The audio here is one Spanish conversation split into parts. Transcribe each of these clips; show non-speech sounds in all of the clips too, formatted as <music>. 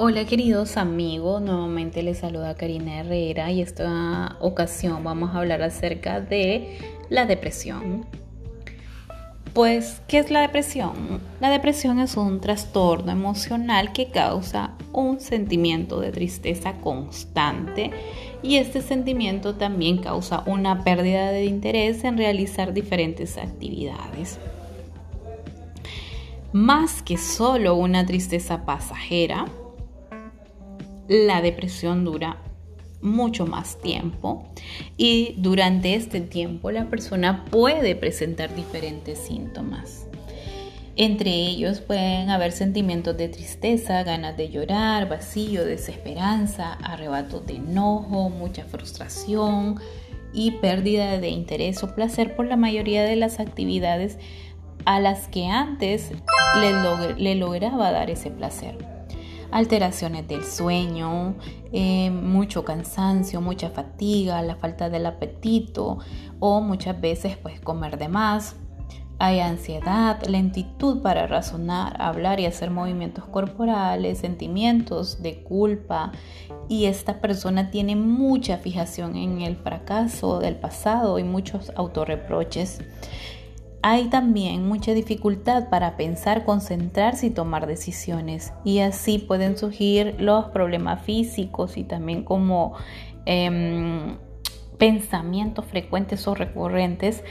Hola queridos amigos, nuevamente les saluda Karina Herrera y esta ocasión vamos a hablar acerca de la depresión. Pues, ¿qué es la depresión? La depresión es un trastorno emocional que causa un sentimiento de tristeza constante y este sentimiento también causa una pérdida de interés en realizar diferentes actividades. Más que solo una tristeza pasajera, la depresión dura mucho más tiempo y durante este tiempo la persona puede presentar diferentes síntomas. Entre ellos pueden haber sentimientos de tristeza, ganas de llorar, vacío, desesperanza, arrebatos de enojo, mucha frustración y pérdida de interés o placer por la mayoría de las actividades a las que antes le, le lograba dar ese placer alteraciones del sueño, eh, mucho cansancio, mucha fatiga, la falta del apetito o muchas veces pues comer de más. Hay ansiedad, lentitud para razonar, hablar y hacer movimientos corporales, sentimientos de culpa y esta persona tiene mucha fijación en el fracaso del pasado y muchos autorreproches. Hay también mucha dificultad para pensar, concentrarse y tomar decisiones y así pueden surgir los problemas físicos y también como em, pensamientos frecuentes o recurrentes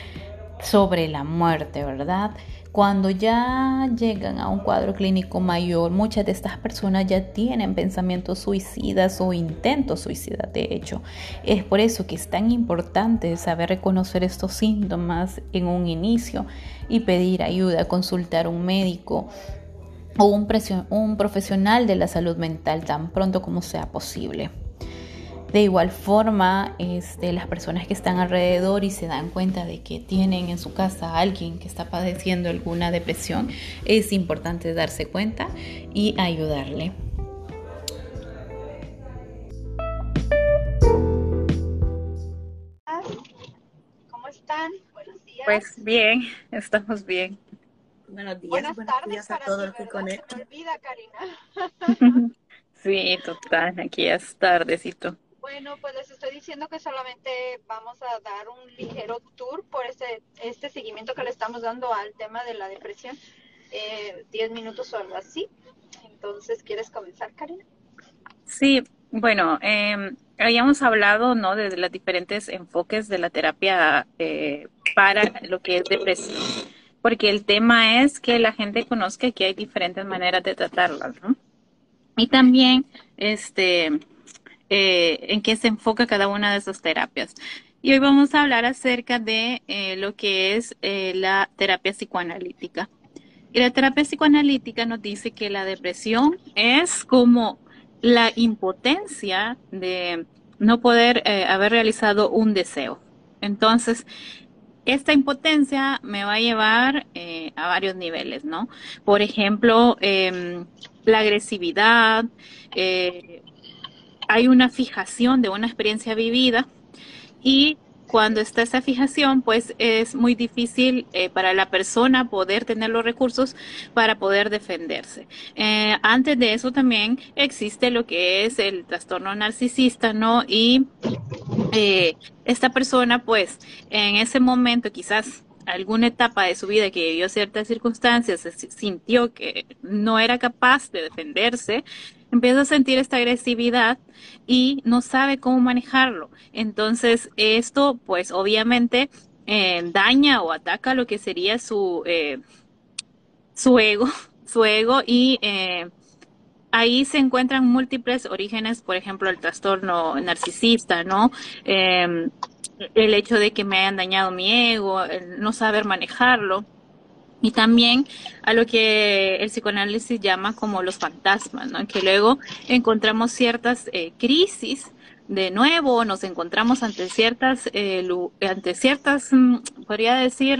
sobre la muerte, ¿verdad? Cuando ya llegan a un cuadro clínico mayor, muchas de estas personas ya tienen pensamientos suicidas o intentos suicidas, de hecho. Es por eso que es tan importante saber reconocer estos síntomas en un inicio y pedir ayuda, consultar a un médico o un, un profesional de la salud mental tan pronto como sea posible. De igual forma, este, las personas que están alrededor y se dan cuenta de que tienen en su casa a alguien que está padeciendo alguna depresión, es importante darse cuenta y ayudarle. ¿Cómo están? Buenos días. Pues bien, estamos bien. Buenos días, buenas, tardes a todos los que conectan. olvida, Karina. <laughs> sí, total, aquí es tardecito. Bueno, pues les estoy diciendo que solamente vamos a dar un ligero tour por este, este seguimiento que le estamos dando al tema de la depresión. Eh, diez minutos o algo así. Entonces, ¿quieres comenzar, Karina? Sí, bueno, eh, habíamos hablado ¿no? de los diferentes enfoques de la terapia eh, para lo que es depresión, porque el tema es que la gente conozca que hay diferentes maneras de tratarla, ¿no? Y también, este, eh, en qué se enfoca cada una de esas terapias. Y hoy vamos a hablar acerca de eh, lo que es eh, la terapia psicoanalítica. Y la terapia psicoanalítica nos dice que la depresión es como la impotencia de no poder haber realizado un deseo. Entonces, esta impotencia me va a llevar a varios niveles, ¿no? Por ejemplo, em, la agresividad, hay una fijación de una experiencia vivida y cuando está esa fijación, pues es muy difícil eh, para la persona poder tener los recursos para poder defenderse. Eh, antes de eso también existe lo que es el trastorno narcisista, ¿no? Y eh, esta persona, pues, en ese momento quizás alguna etapa de su vida que vivió ciertas circunstancias, sintió que no era capaz de defenderse, empieza a sentir esta agresividad y no sabe cómo manejarlo. Entonces, esto, pues, obviamente, eh, daña o ataca lo que sería su, eh, su ego, <laughs> su ego y eh, ahí se encuentran múltiples orígenes, por ejemplo, el trastorno narcisista, ¿no? Em, el hecho de que me hayan dañado mi ego, el no saber manejarlo. Y también a lo que el psicoanálisis llama como los fantasmas, ¿no? Que luego encontramos ciertas eh, crisis de nuevo, nos encontramos ante ciertas, eh, ante ciertas, mm, podría decir,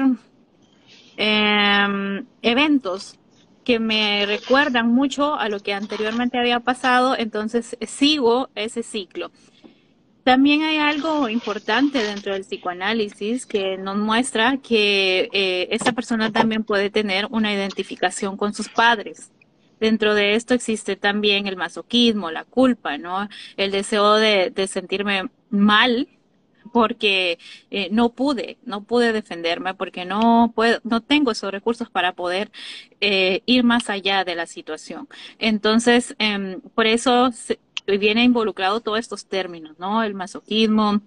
em, eventos que me recuerdan mucho a lo que anteriormente había pasado, entonces sigo ese ciclo. También hay algo importante dentro del psicoanálisis que nos muestra que eh, esa persona también puede tener una identificación con sus padres. Dentro de esto existe también el masoquismo, la culpa, ¿no? El deseo de, sentirme mal porque eh, no pude, no pude defenderme, porque no puedo, no tengo esos recursos para poder eh, ir más allá de la situación. Entonces, eh, por eso viene involucrado todos estos términos, ¿no? El masoquismo,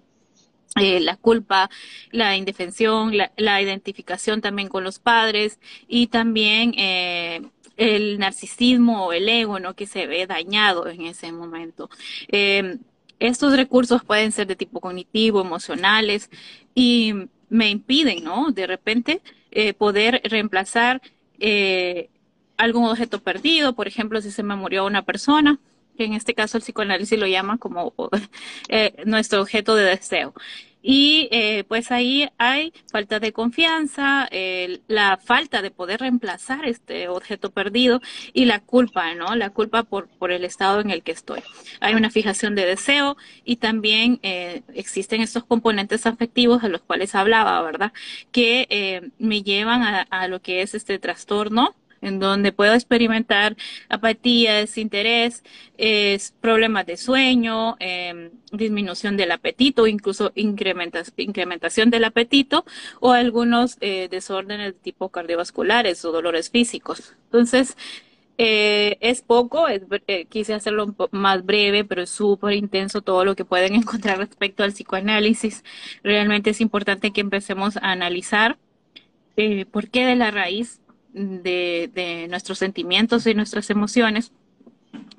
eh, la culpa, la indefensión, la, identificación también con los padres y también eh, el narcisismo o el ego, ¿no? Que se ve dañado en ese momento. Eh, estos recursos pueden ser de tipo cognitivo, emocionales y me impiden, ¿no? De repente eh, poder reemplazar eh, algún objeto perdido, por ejemplo, si se me murió una persona, que en este caso el psicoanálisis lo llama como <laughs> eh, nuestro objeto de deseo. Y eh, pues ahí hay falta de confianza, la falta de poder reemplazar este objeto perdido y la culpa, ¿no? La culpa por, por el estado en el que estoy. Hay una fijación de deseo y también eh, existen estos componentes afectivos de los cuales hablaba, ¿verdad? Que me llevan a, a lo que es este trastorno en donde puedo experimentar apatía, desinterés, es problemas de sueño, eh, disminución del apetito, incluso incrementación del apetito o algunos eh, desórdenes de tipo cardiovasculares o dolores físicos. Entonces, eh, es poco, eh, quise hacerlo un más breve, pero es súper intenso todo lo que pueden <laughs> encontrar respecto al psicoanálisis. Realmente es importante que empecemos a analizar por qué de la raíz de, nuestros sentimientos y nuestras emociones,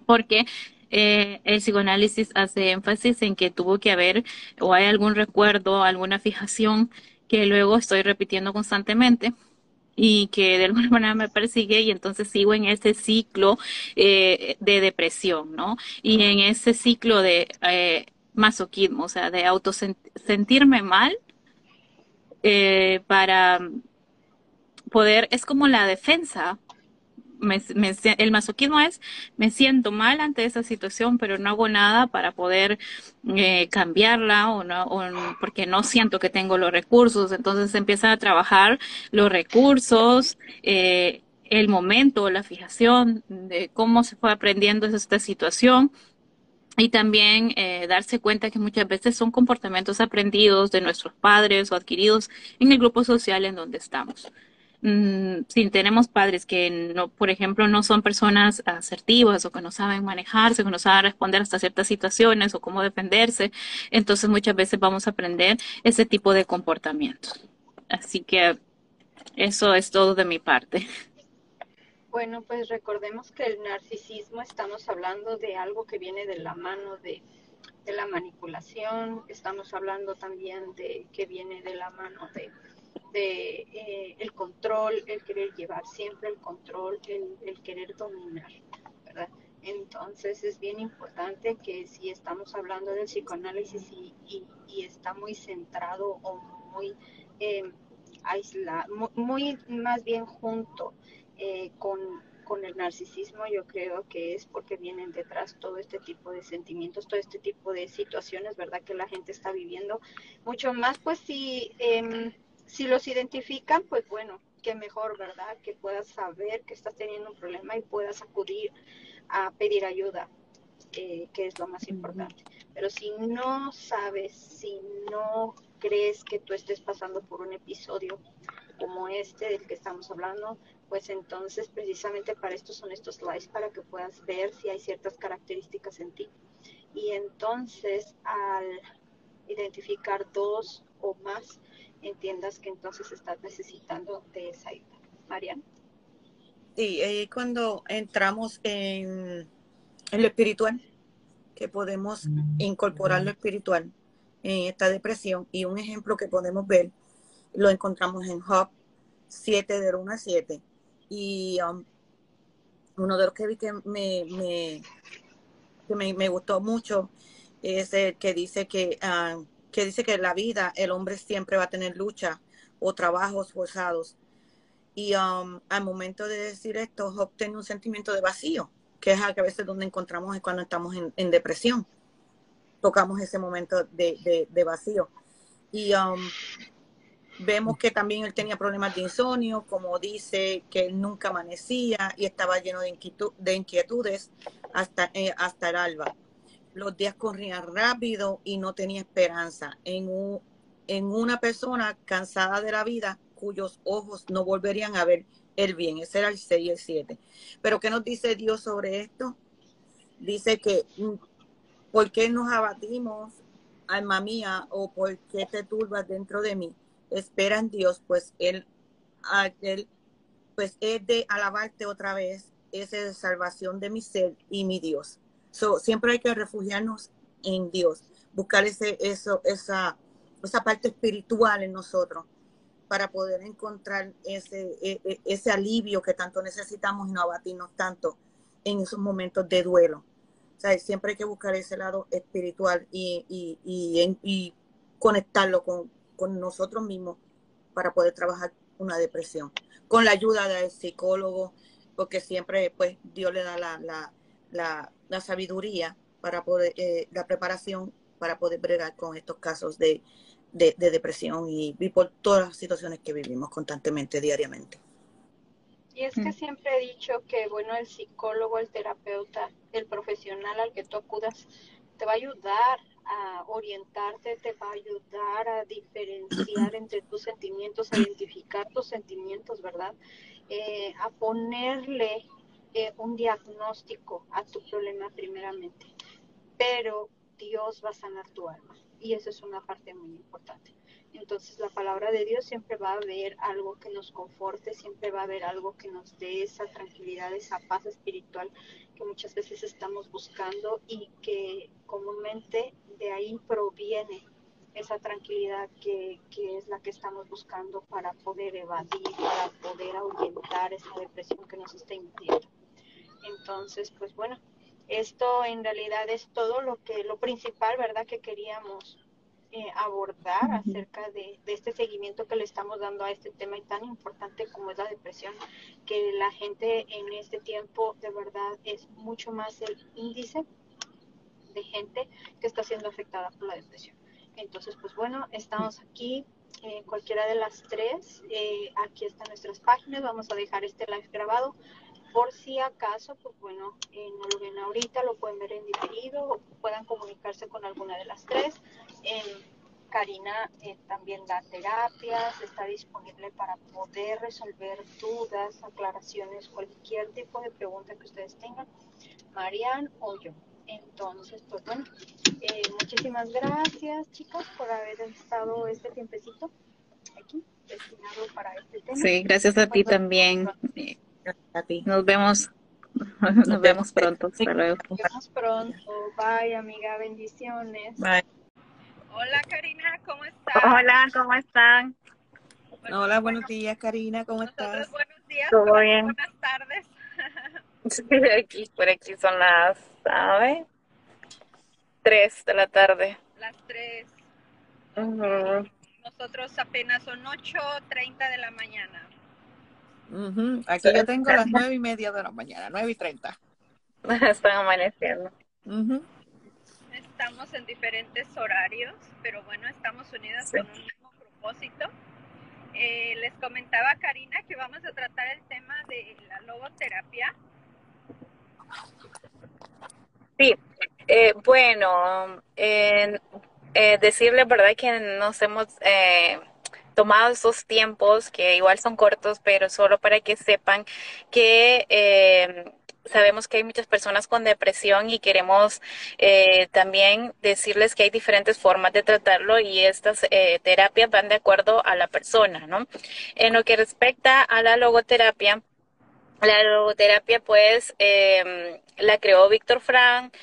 porque eh, el psicoanálisis hace énfasis en que tuvo que haber o hay algún recuerdo, alguna fijación que luego estoy repitiendo constantemente y que de alguna <laughs> manera me persigue y entonces sigo en ese ciclo eh, de depresión, ¿no? Y en ese ciclo de eh, masoquismo, o sea, de autosentirme mal para poder, es como la defensa. El masoquismo es, me siento mal ante esa situación, pero no hago nada para poder eh, cambiarla o no, porque no siento que tengo los recursos. Entonces empiezan a trabajar los recursos, eh, el momento, la fijación de cómo se fue aprendiendo esta situación y también eh, darse cuenta que muchas veces son comportamientos aprendidos de nuestros padres o adquiridos en el grupo social en donde estamos mmm, si tenemos padres que no, por ejemplo, no son personas asertivas o que no saben manejarse, que no saben responder hasta ciertas situaciones o cómo defenderse, entonces muchas veces vamos a aprender ese tipo de comportamientos. Así que eso es todo de mi parte. Bueno, pues recordemos que el narcisismo estamos hablando de algo que viene de la mano de, de la manipulación, estamos hablando también de que viene de la mano de de eh, el control, el querer llevar siempre el control, el, el querer dominar, ¿verdad? Entonces es bien importante que si estamos hablando del psicoanálisis y, y, está muy centrado o muy eh, aislado, muy, muy, más bien junto eh, con, con el narcisismo, yo creo que es porque vienen detrás todo este tipo de sentimientos, todo este tipo de situaciones, ¿verdad? Que la gente está viviendo. Mucho más, pues si... Eh, si los identifican, pues bueno, qué mejor, ¿verdad? Que puedas saber que estás teniendo un problema y puedas acudir a pedir ayuda, eh, que es lo más importante. Pero si no sabes, si no crees que tú estés pasando por un episodio como este del que estamos hablando, pues entonces precisamente para esto son estos slides, para que puedas ver si hay ciertas características en ti. Y entonces al identificar dos o más, entiendas que entonces estás necesitando de esa ayuda. Mariana. Sí, eh, cuando entramos en, en, lo espiritual, que podemos incorporar lo espiritual en esta depresión, y un ejemplo que podemos ver, lo encontramos en Job 7, de 1 a 7, y um, uno de los que vi que me, me, que me gustó mucho es el que dice que uh, que dice que la vida el hombre siempre va a tener lucha o trabajos forzados. Y um, al momento de decir esto, obtiene un sentimiento de vacío, que es a veces donde encontramos es cuando estamos en, depresión. Tocamos ese momento de, de, vacío. Y um, Vemos que también él tenía problemas de insomnio, como dice que él nunca amanecía y estaba lleno de, de inquietudes hasta, eh, hasta el alba. Los días corrían rápido y no tenía esperanza. En, en una persona cansada de la vida, cuyos ojos no volverían a ver el bien. Ese era el 6 y el 7. Pero ¿qué nos dice Dios sobre esto? Dice que, mm, ¿por qué nos abatimos, alma mía, o por qué te turbas dentro de mí? Espera en Dios, pues Él, él pues es de alabarte otra vez, es de salvación de mi ser y mi Dios. So, siempre hay que refugiarnos en Dios, buscar ese, eso, esa, esa parte espiritual en nosotros para poder encontrar ese, e, e, ese alivio que tanto necesitamos y no abatirnos tanto en esos momentos de duelo. O siempre hay que buscar ese lado espiritual y, y, y, conectarlo con, con, nosotros mismos para poder trabajar una depresión. Con la ayuda del psicólogo, porque siempre pues Dios le da la, la, la sabiduría para poder, eh, la preparación para poder bregar con estos casos de, de, depresión y, por todas las situaciones que vivimos constantemente, diariamente. Y es que mm. siempre he dicho que, bueno, el psicólogo, el terapeuta, el profesional al que tú acudas, te va a ayudar a orientarte, te va a ayudar a diferenciar entre tus sentimientos, a identificar tus sentimientos, ¿verdad? Eh, a ponerle eh, un diagnóstico a tu problema primeramente. Pero Dios va a sanar tu alma y eso es una parte muy importante. Entonces la palabra de Dios siempre va a haber algo que nos conforte, siempre va a haber algo que nos dé esa tranquilidad, esa paz espiritual que muchas veces estamos buscando y que comúnmente de ahí proviene esa tranquilidad que, es la que estamos buscando para poder evadir, para poder ahuyentar esa depresión que nos está impidiendo. Entonces, pues bueno, esto en realidad es todo lo que, lo principal, ¿verdad?, que queríamos eh, abordar acerca de, este seguimiento que le estamos dando a este tema y tan importante como es la depresión, que la gente en este tiempo de verdad es mucho más el índice de gente que está siendo afectada por la depresión. Entonces, pues bueno, estamos aquí, eh, cualquiera de las tres, eh, aquí están nuestras páginas, vamos a dejar este live grabado por si acaso, pues bueno, eh, no lo ven ahorita, lo pueden ver en diferido o puedan comunicarse con alguna de las tres. Karina eh, también da terapias, está disponible para poder resolver dudas, aclaraciones, cualquier tipo de pregunta que ustedes tengan, Marian o yo. Entonces, pues bueno, eh, muchísimas gracias chicos por haber estado este tiempecito aquí destinado para este tema. Sí, gracias a ti también. Nos vemos. Nos, vemos pronto. Hasta luego. Nos vemos pronto. Bye, amiga. Bendiciones. Bye. Hola, Karina. ¿Cómo estás? Hola, ¿cómo están? Hola, buenos días, Karina. ¿Cómo estás? Buenos días. ¿Todo bien? Buenas tardes. <laughs> aquí, por aquí son las, ¿sabe? Tres de la tarde. Las tres. Nosotros apenas son 8.30 de la mañana. Aquí yo tengo las nueve y media de la mañana, nueve y treinta. <laughs> Están amaneciendo. Estamos en diferentes horarios, pero bueno, estamos unidas con un mismo propósito. Eh, les comentaba Karina que vamos a tratar el tema de la logoterapia. Sí, eh, bueno, eh, decirle verdad que nos hemos tomado esos tiempos, que igual son cortos, pero solo para que sepan que eh, sabemos que hay muchas personas con depresión y queremos eh, también decirles que hay diferentes formas de tratarlo y estas eh, terapias van de acuerdo a la persona, ¿no? En lo que respecta a la logoterapia, la logoterapia pues la creó Víctor Frank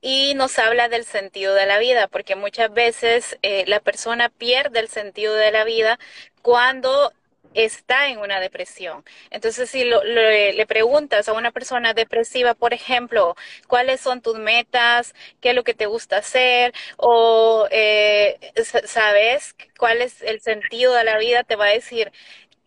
y nos habla del sentido de la vida, porque muchas veces eh, la persona pierde el sentido de la vida cuando está en una depresión. Entonces, si le preguntas a una persona depresiva, por ejemplo, cuáles son tus metas, qué es lo que te gusta hacer, o eh, sabes cuál es el sentido de la vida, te va a decir,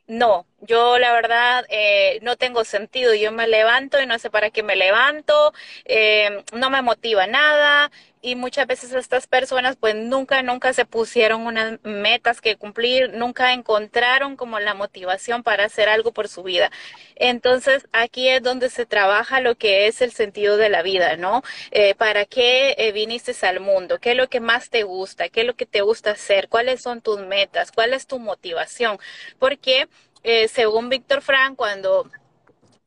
no, yo la verdad eh, no tengo sentido, yo me levanto y no sé para qué me levanto, eh, no me motiva nada y muchas veces estas personas pues nunca, nunca se pusieron unas metas que cumplir, nunca encontraron como la motivación para hacer algo por su vida. Entonces aquí es donde se trabaja lo que es el sentido de la vida, ¿no? Eh, ¿Para qué eh, viniste al mundo? ¿Qué es lo que más te gusta? ¿Qué es lo que te gusta hacer? ¿Cuáles son tus metas? ¿Cuál es tu motivación? Porque eh, según Víctor Frank, cuando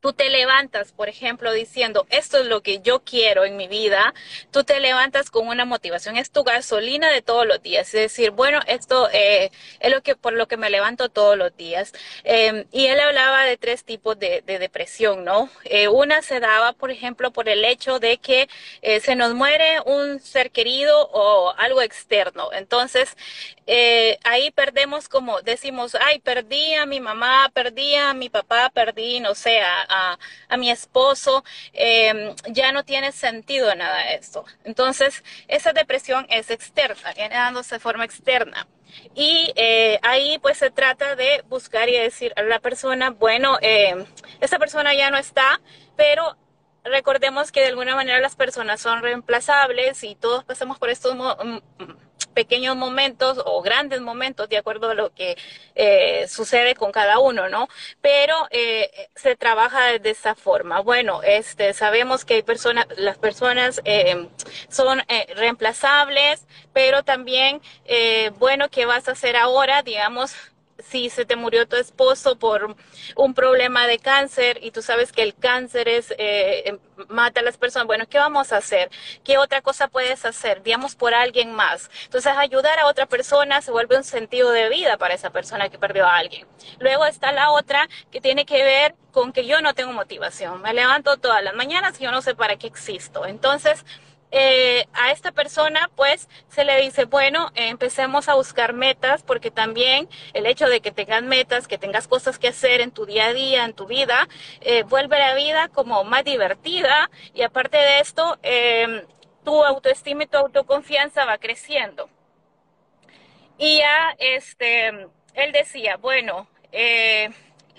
tú te levantas, por ejemplo, diciendo, esto es lo que yo quiero en mi vida, tú te levantas con una motivación, es tu gasolina de todos los días, es decir, bueno, esto eh, es lo que por lo que me levanto todos los días. Em, y él hablaba de tres tipos de, depresión, ¿no? Eh, una se daba, por ejemplo, por el hecho de que eh, se nos muere un ser querido o algo externo. Entonces, ahí perdemos como decimos, ay, perdí a mi mamá, perdí a mi papá, perdí, no sé, a, mi esposo, em, ya no tiene sentido nada esto. Entonces, esa depresión es externa, viene dándose de forma externa. Y eh, ahí pues se trata de buscar y decir a la persona, bueno, eh, esa persona ya no está, pero recordemos que de alguna manera las personas son reemplazables y todos pasamos por estos pequeños momentos o grandes momentos, de acuerdo a lo que eh, sucede con cada uno, ¿no? Pero eh, se trabaja de esa forma. Bueno, este, sabemos que hay personas, las personas eh, son reemplazables, pero también, bueno, ¿qué vas a hacer ahora? Digamos, si se te murió tu esposo por un problema de cáncer y tú sabes que el cáncer es eh, em, mata a las personas, bueno, ¿qué vamos a hacer? ¿Qué otra cosa puedes hacer? Digamos por alguien más. Entonces, ayudar a otra persona se vuelve un sentido de vida para esa persona que perdió a alguien. Luego está la otra que tiene que ver con que yo no tengo motivación. Me levanto todas las mañanas y yo no sé para qué existo. Entonces, eh, a esta persona pues se le dice, bueno, empecemos a buscar metas porque también el hecho de que tengas metas, que tengas cosas que hacer en tu día a día, en tu vida, eh, vuelve la vida como más divertida y aparte de esto, em, tu autoestima y tu autoconfianza va creciendo. Y ya, este, él decía, bueno, eh,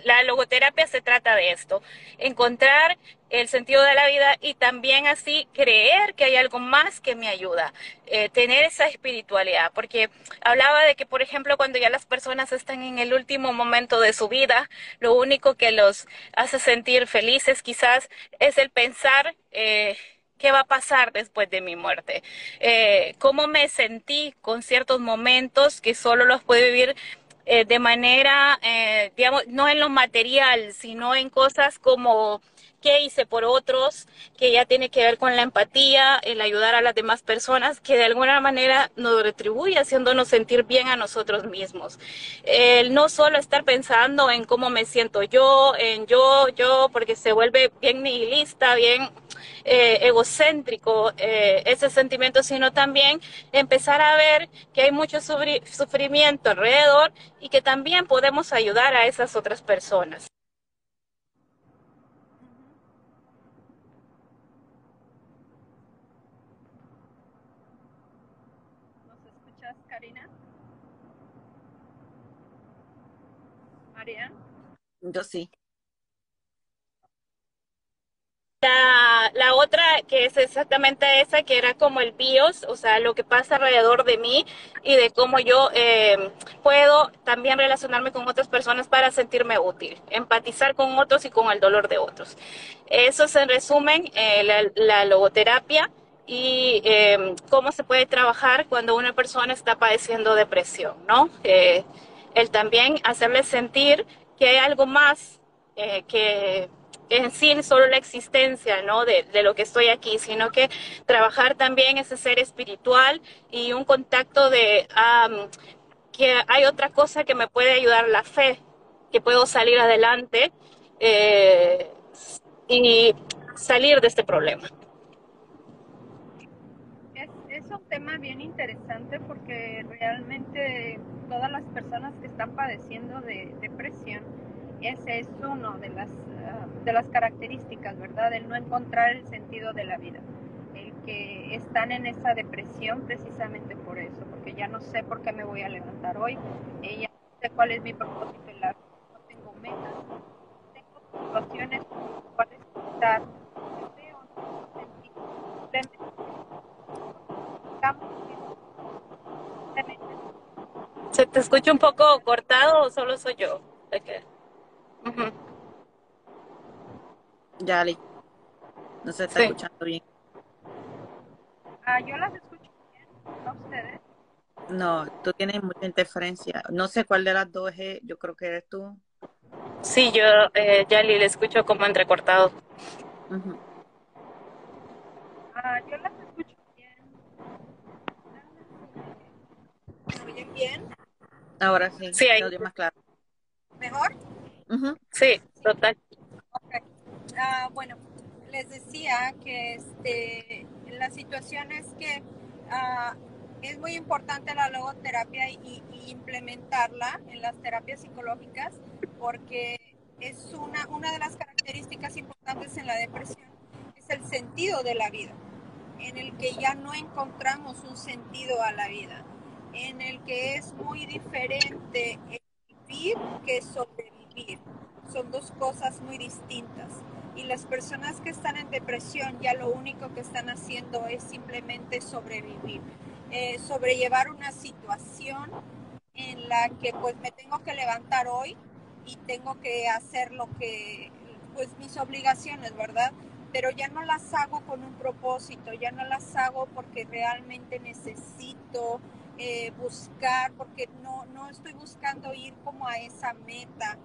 la logoterapia se trata de esto, encontrar el sentido de la vida y también así creer que hay algo más que me ayuda, eh, tener esa espiritualidad, porque hablaba de que, por ejemplo, cuando ya las personas están en el último momento de su vida, lo único que los hace sentir felices quizás es el pensar... Eh, ¿Qué va a pasar después de mi muerte? Eh, ¿Cómo me sentí con ciertos momentos que solo los puedo vivir de manera, digamos, no en lo material, sino en cosas como qué hice por otros, que ya tiene que ver con la empatía, el ayudar a las demás personas, que de alguna manera nos retribuye haciéndonos sentir bien a nosotros mismos. El no solo estar pensando en cómo me siento yo, en yo, yo, porque se vuelve bien nihilista, bien eh, egocéntrico eh, ese sentimiento, sino también empezar a ver que hay mucho sufrimiento alrededor y que también podemos ayudar a esas otras personas. ¿Nos escuchas, Karina? María. Yo sí. La, otra, que es exactamente esa, que era como el BIOS, o sea, lo que pasa alrededor de mí y de cómo yo em, puedo también relacionarme con otras personas para sentirme útil, empatizar con otros y con el dolor de otros. Eso es en resumen eh, la, logoterapia y em, cómo se puede trabajar cuando una persona está padeciendo depresión, ¿no? El también hacerle sentir que hay algo más eh, que en sí solo la existencia, ¿no? De, lo que estoy aquí, sino que trabajar también ese ser espiritual y un contacto de que hay otra cosa que me puede ayudar, la fe, que puedo salir adelante eh, y salir de este problema. Es, es un tema bien interesante porque las personas que están padeciendo de depresión, ese es uno de las de las características, ¿verdad? El no encontrar el sentido de la vida. El que están en esa depresión precisamente por eso, porque ya no sé por qué me voy a levantar hoy, ya no sé cuál es mi propósito en la vida, no tengo metas, situaciones cuales estar ¿Se te escucha un poco cortado o solo soy yo? Okay. Uh -huh. Yali, no se está sí. escuchando bien. Ah, yo las escucho bien, ¿a ustedes? No, tú tienes mucha interferencia. No sé cuál de las dos es, yo creo que eres tú. Sí, yo, eh, Yali, le escucho como entrecortado. Uh -huh. Ah, yo las escucho bien. ¿Me oyen bien? Ahora sí, sí ahí. más claro. ¿Mejor? Uh -huh. Sí, total. Okay. Uh, bueno, les decía que este, la situación es que uh, es muy importante la logoterapia y, y, implementarla en las terapias psicológicas porque es una, una de las características importantes en la depresión, es el sentido de la vida, en el que ya no encontramos un sentido a la vida, en el que es muy diferente vivir que sobrevivir. Son dos cosas muy distintas. Y las personas que están en depresión ya lo único que están haciendo es simplemente sobrevivir, eh, sobrellevar una situación en la que pues me tengo que levantar hoy y tengo que hacer lo que, pues mis obligaciones, ¿verdad? Pero ya no las hago con un propósito, ya no las hago porque realmente necesito eh, buscar, porque no, no estoy buscando ir como a esa meta,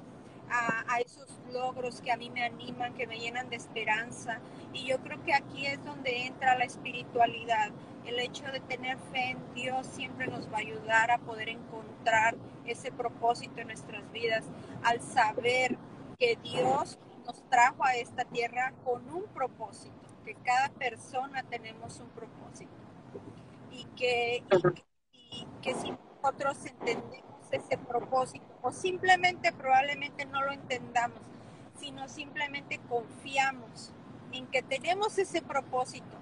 a, a, esos logros que a mí me animan, que me llenan de esperanza. Y yo creo que aquí es donde entra la espiritualidad. El hecho de tener fe en Dios siempre nos va a ayudar a poder encontrar ese propósito en nuestras vidas, al saber que Dios nos trajo a esta tierra con un propósito, que cada persona tenemos un propósito. Y que, y que que si nosotros entendemos ese propósito o simplemente probablemente no lo entendamos, sino simplemente confiamos en que tenemos ese propósito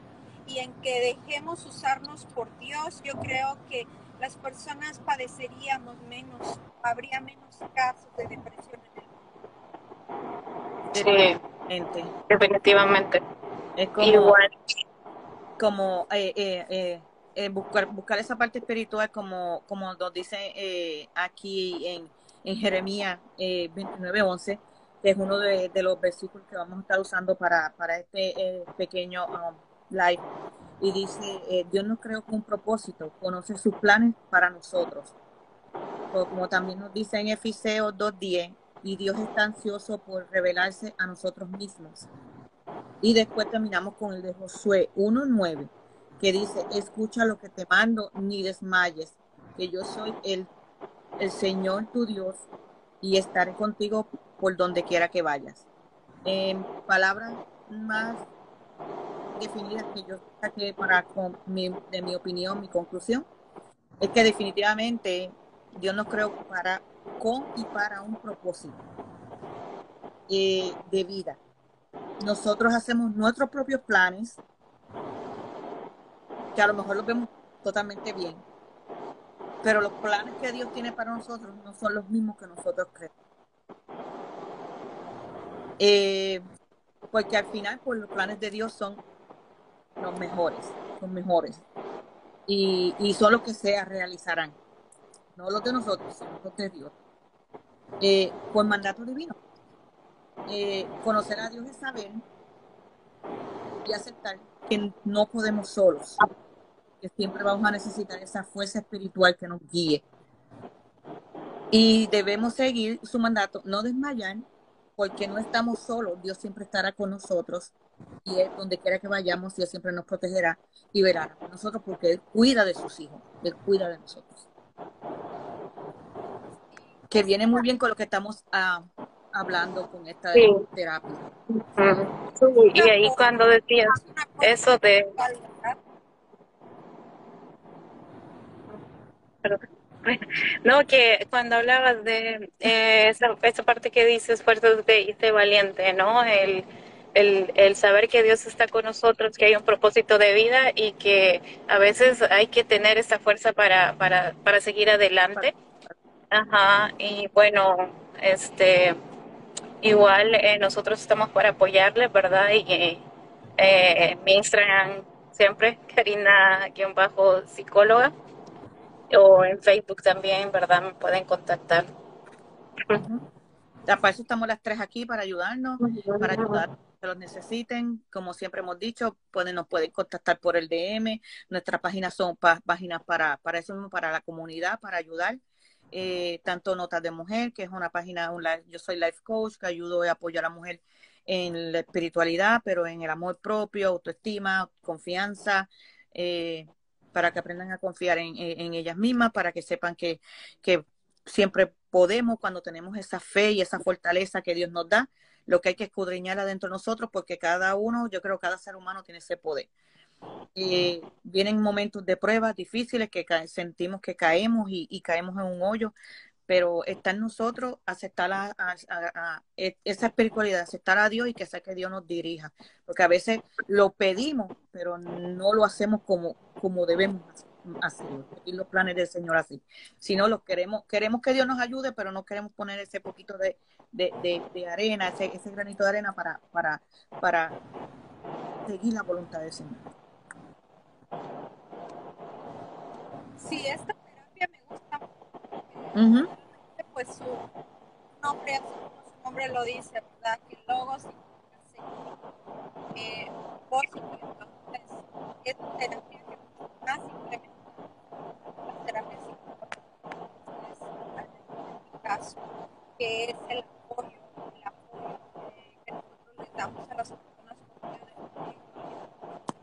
y en que dejemos usarnos por Dios, yo creo que las personas padeceríamos menos, habría menos casos de depresión en el mundo. Sí, definitivamente. Es como, Igual. como eh, eh, eh eh, buscar, buscar esa parte espiritual como, como nos dice eh, aquí en, Jeremías eh, 29.11, que es uno de, los versículos que vamos a estar usando para, para este eh, pequeño um, live. Y dice, Dios nos creó con un propósito, conoce sus planes para nosotros. Como también nos dice en Efeseos 2.10, y Dios está ansioso por revelarse a nosotros mismos. Y después terminamos con el de Josué 1.9 que dice, escucha lo que te mando, ni desmayes, que yo soy el, el Señor tu Dios y estaré contigo por donde quiera que vayas. En palabras más definidas que yo saqué para con mi, de mi opinión, mi conclusión, es que definitivamente Dios nos creó para, con y para un propósito eh, de vida. Nosotros hacemos nuestros propios planes, a lo mejor los vemos totalmente bien, pero los planes que Dios tiene para nosotros no son los mismos que nosotros creemos. Eh, porque al final, pues los planes de Dios son los mejores, son mejores. Y, y son los que se realizarán, no los de nosotros, sino los de Dios. Eh, por mandato divino. Eh, conocer a Dios es saber y aceptar que no podemos solos, que siempre vamos a necesitar esa fuerza espiritual que nos guíe. Y debemos seguir su mandato, no desmayar, porque no estamos solos, Dios siempre estará con nosotros y él, donde quiera que vayamos, Dios siempre nos protegerá y verá a nosotros porque Él cuida de sus hijos, Él cuida de nosotros. Que viene muy bien con lo que estamos uh, hablando con esta Sí. terapia. Y ahí cuando decías eso de... <laughs> No, que cuando hablabas de eh, esa, esa parte que dices fuerte de, y de valiente, ¿no? El, el, saber que Dios está con nosotros, que hay un propósito de vida y que a veces hay que tener esa fuerza para, para, para seguir adelante. Ajá, y bueno, este, igual eh, nosotros estamos para apoyarles, ¿verdad? Y eh, mi Instagram siempre, <laughs> Karina-psicóloga, o en Facebook también, ¿verdad? Me pueden contactar. Para eso estamos las tres aquí, para ayudarnos, para ayudar que los necesiten. Como siempre hemos dicho, pueden, nos pueden contactar por el DM. Nuestras páginas son páginas para, para eso mismo, para la comunidad, para ayudar. Eh, tanto Notas de Mujer, que es una página, yo soy life coach, que ayudo a apoyar a la mujer en la espiritualidad, pero en el amor propio, autoestima, confianza, eh, para que aprendan a confiar en, ellas mismas, para que sepan que, que siempre podemos cuando tenemos esa fe y esa fortaleza que Dios nos da, lo que hay que escudriñar adentro de nosotros, porque cada uno, yo creo cada ser humano tiene ese poder. Eh, vienen momentos de pruebas difíciles que sentimos que caemos y, caemos en un hoyo, pero está en nosotros aceptar a, e, esa espiritualidad, aceptar a Dios y que sea que Dios nos dirija, porque a veces lo pedimos, pero no lo hacemos como, como debemos hacerlo, y los planes del Señor así. Si no, los queremos, queremos que Dios nos ayude, pero no queremos poner ese poquito de, arena, ese, ese granito de arena para, para, para seguir la voluntad del Señor. Sí, esta terapia me gusta mucho. Pues su nombre, su nombre lo dice, ¿verdad? Que logo significa seguir. Eh, voz Entonces, esta terapia que más implementa la terapia psicológica en mi caso, que es el apoyo, el apoyo que nosotros le damos a las personas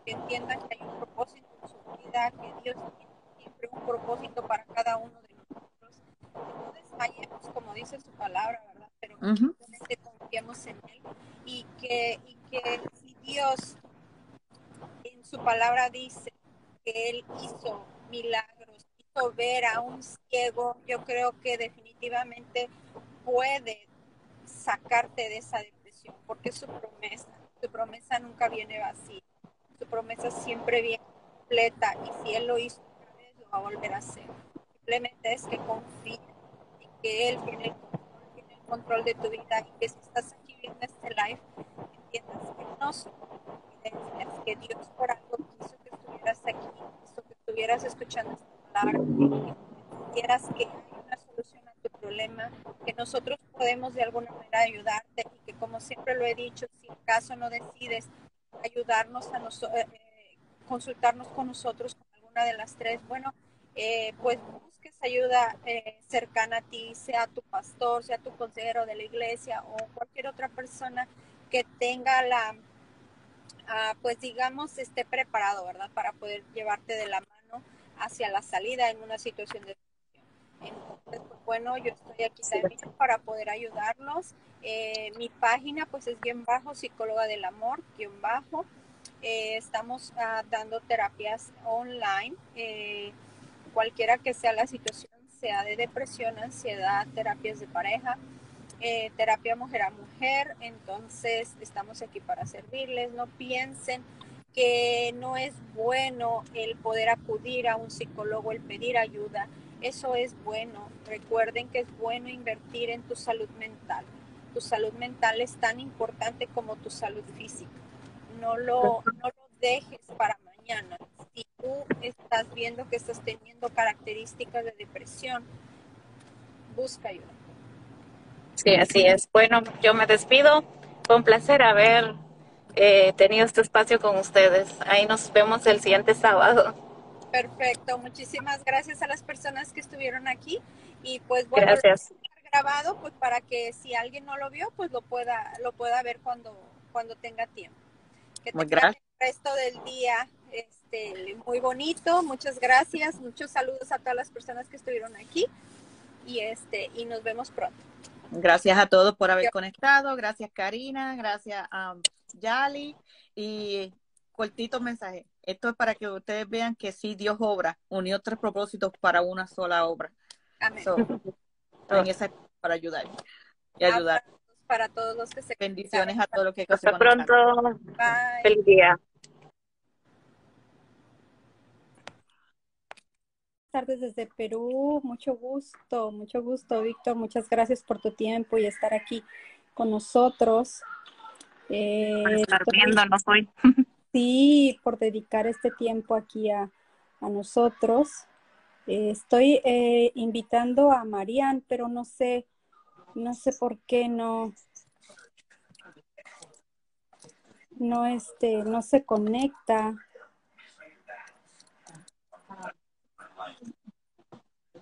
que entiendan que hay un propósito en su vida, que Dios tiene siempre un propósito para cada uno de. No desmayemos, como dice su palabra, ¿verdad? Pero confiemos en Él y que, y que si Dios en su palabra dice que Él hizo milagros, hizo ver a un ciego, yo creo que definitivamente puede sacarte de esa depresión, porque es su promesa, su promesa nunca viene vacía, su promesa siempre viene completa y si Él lo hizo a volver a hacer. Simplemente es que confíe y que Él tiene el control, tiene el control de tu vida y que si estás aquí viendo este live, entiendas que no son que Dios por algo quiso que estuvieras aquí, quiso que estuvieras escuchando esta palabra, que quieras que hay una solución a tu problema, que nosotros podemos de alguna manera ayudarte y que como siempre lo he dicho, si en caso no decides ayudarnos a nosotros, eh, consultarnos con nosotros con alguna de las tres, bueno, eh, pues ayuda eh, cercana a ti, sea tu pastor, sea tu consejero de la iglesia o cualquier otra persona que tenga la, ah, pues digamos, esté preparado, ¿verdad? Para poder llevarte de la mano hacia la salida en una situación de entonces, pues, bueno, yo estoy aquí también para poder ayudarlos. Eh, mi página, pues, es bien bajo, psicóloga del amor, guion bajo. estamos ah, dando terapias online cualquiera que sea la situación, sea de depresión, ansiedad, terapias de pareja, eh, terapia mujer a mujer, entonces estamos aquí para servirles, no piensen que no es bueno el poder acudir a un psicólogo, el pedir ayuda, eso es bueno, recuerden que es bueno invertir en tu salud mental, tu salud mental es tan importante como tu salud física, no lo, no lo dejes para mañana, si tú estás viendo que estás teniendo características de depresión, busca ayuda. Sí, así es. Bueno, yo me despido. Fue un placer haber eh, tenido este espacio con ustedes. Ahí nos vemos el siguiente sábado. Perfecto. Muchísimas gracias a las personas que estuvieron aquí. Y pues bueno, gracias. grabado pues para que si alguien no lo vio, pues lo pueda, lo pueda ver cuando, cuando tenga tiempo. Que Muy gracias. el resto del día este, muy bonito. Muchas gracias. Muchos saludos a todas las personas que estuvieron aquí. Y, este, y nos vemos pronto. Gracias a todos por haber conectado. Gracias, Karina. Gracias a Yali. Y cortito mensaje. Esto es para que ustedes vean que sí, Dios obra. Unió tres propósitos para una sola obra. Amén. para ayudar y ayudar. Para todos los que se Bendiciones a todos los que Hasta pronto. Feliz día. Tardes desde Perú. Mucho gusto, mucho gusto, Víctor. Muchas gracias por tu tiempo y estar aquí. con nosotros. Eh, estar viendo, viéndonos hoy. estar viéndonos hoy. sí, por dedicar este tiempo aquí a, a nosotros. Eh, estoy eh, invitando a Marian, pero no sé, no sé por qué no, no este, no se conecta.